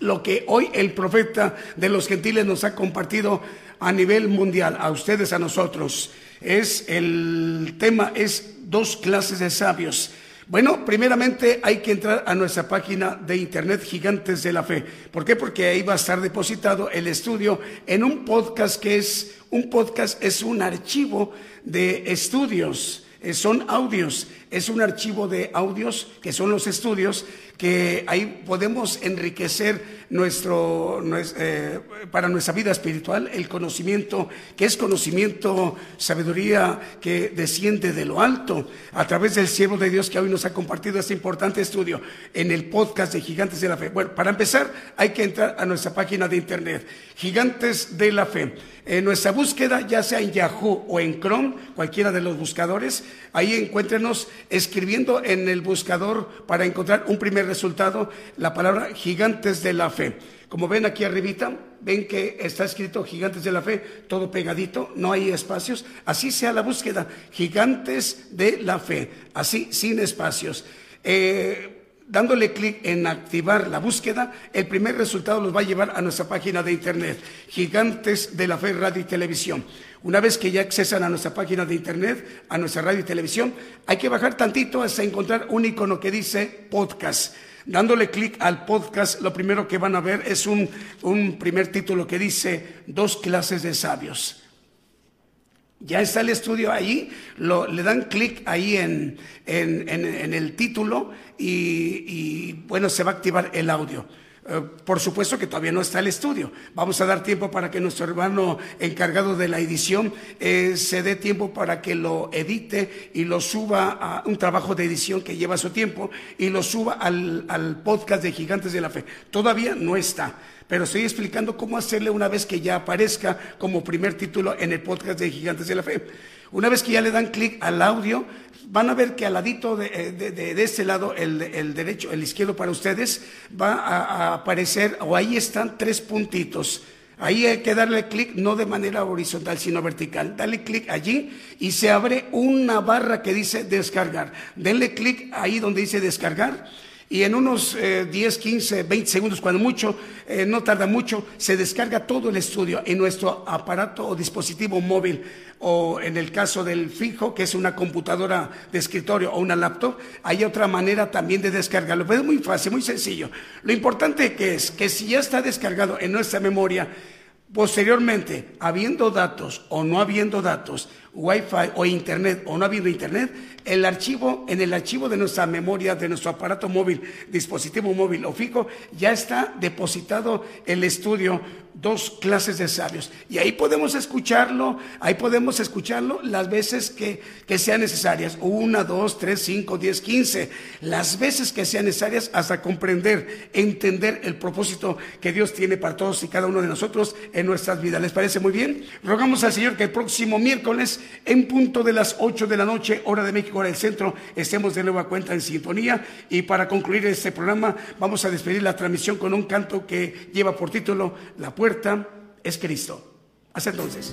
lo que hoy el profeta de los gentiles nos ha compartido a nivel mundial, a ustedes, a nosotros, es el tema es dos clases de sabios. Bueno, primeramente hay que entrar a nuestra página de internet Gigantes de la Fe. ¿Por qué? Porque ahí va a estar depositado el estudio en un podcast que es un podcast es un archivo de estudios eh, son audios, es un archivo de audios que son los estudios que ahí podemos enriquecer nuestro, nues- eh, para nuestra vida espiritual el conocimiento que es conocimiento, sabiduría que desciende de lo alto a través del siervo de Dios que hoy nos ha compartido este importante estudio en el podcast de Gigantes de la Fe. Bueno, para empezar hay que entrar a nuestra página de internet, Gigantes de la Fe. En nuestra búsqueda, ya sea en Yahoo o en Chrome, cualquiera de los buscadores, ahí encuéntrenos escribiendo en el buscador para encontrar un primer resultado la palabra Gigantes de la Fe. Como ven aquí arribita, ven que está escrito Gigantes de la Fe, todo pegadito, no hay espacios. Así sea la búsqueda, Gigantes de la Fe, así sin espacios. Eh, Dándole clic en activar la búsqueda, el primer resultado los va a llevar a nuestra página de internet, Gigantes de la Fe Radio y Televisión. Una vez que ya accesan a nuestra página de internet, a nuestra radio y televisión, hay que bajar tantito hasta encontrar un icono que dice podcast. Dándole clic al podcast, lo primero que van a ver es un, un primer título que dice dos clases de sabios. Ya está el estudio ahí, lo- le dan clic ahí en, en- en- en el título y, y, bueno, se va a activar el audio. Eh, por supuesto que todavía no está el estudio. Vamos a dar tiempo para que nuestro hermano encargado de la edición eh, se dé tiempo para que lo edite y lo suba a un trabajo de edición que lleva su tiempo y lo suba al, al podcast de Gigantes de la Fe. Todavía no está. Pero estoy explicando cómo hacerle una vez que ya aparezca como primer título en el podcast de Gigantes de la Fe. Una vez que ya le dan clic al audio, van a ver que al ladito de, eh, de, de, de este lado, el, el, derecho, el izquierdo para ustedes, va a, a aparecer, o ahí están tres puntitos. Ahí hay que darle clic no de manera horizontal, sino vertical. Dale clic allí y se abre una barra que dice descargar. Denle clic ahí donde dice descargar y en unos eh, 10, 15, 20 segundos, cuando mucho, eh, no tarda mucho, se descarga todo el estudio en nuestro aparato o dispositivo móvil o en el caso del fijo, que es una computadora de escritorio o una laptop, hay otra manera también de descargarlo. Es muy fácil, muy sencillo. Lo importante que es que si ya está descargado en nuestra memoria, posteriormente, habiendo datos o no habiendo datos, Wi-Fi o Internet o no habiendo Internet, el archivo, en el archivo de nuestra memoria, de nuestro aparato móvil, dispositivo móvil o fijo, ya está depositado el estudio dos clases de sabios. Y ahí podemos escucharlo, ahí podemos escucharlo las veces que, que sean necesarias. Una, dos, tres, cinco, diez, quince. Las veces que sean necesarias hasta comprender, entender el propósito que Dios tiene para todos y cada uno de nosotros en nuestras vidas. ¿Les parece muy bien? Rogamos al Señor que el próximo miércoles, en punto de las ocho de la noche, hora de México, hora del centro, estemos de nueva cuenta en sintonía. Y para concluir este programa, vamos a despedir la transmisión con un canto que lleva por título La puerta es Cristo. Hasta entonces.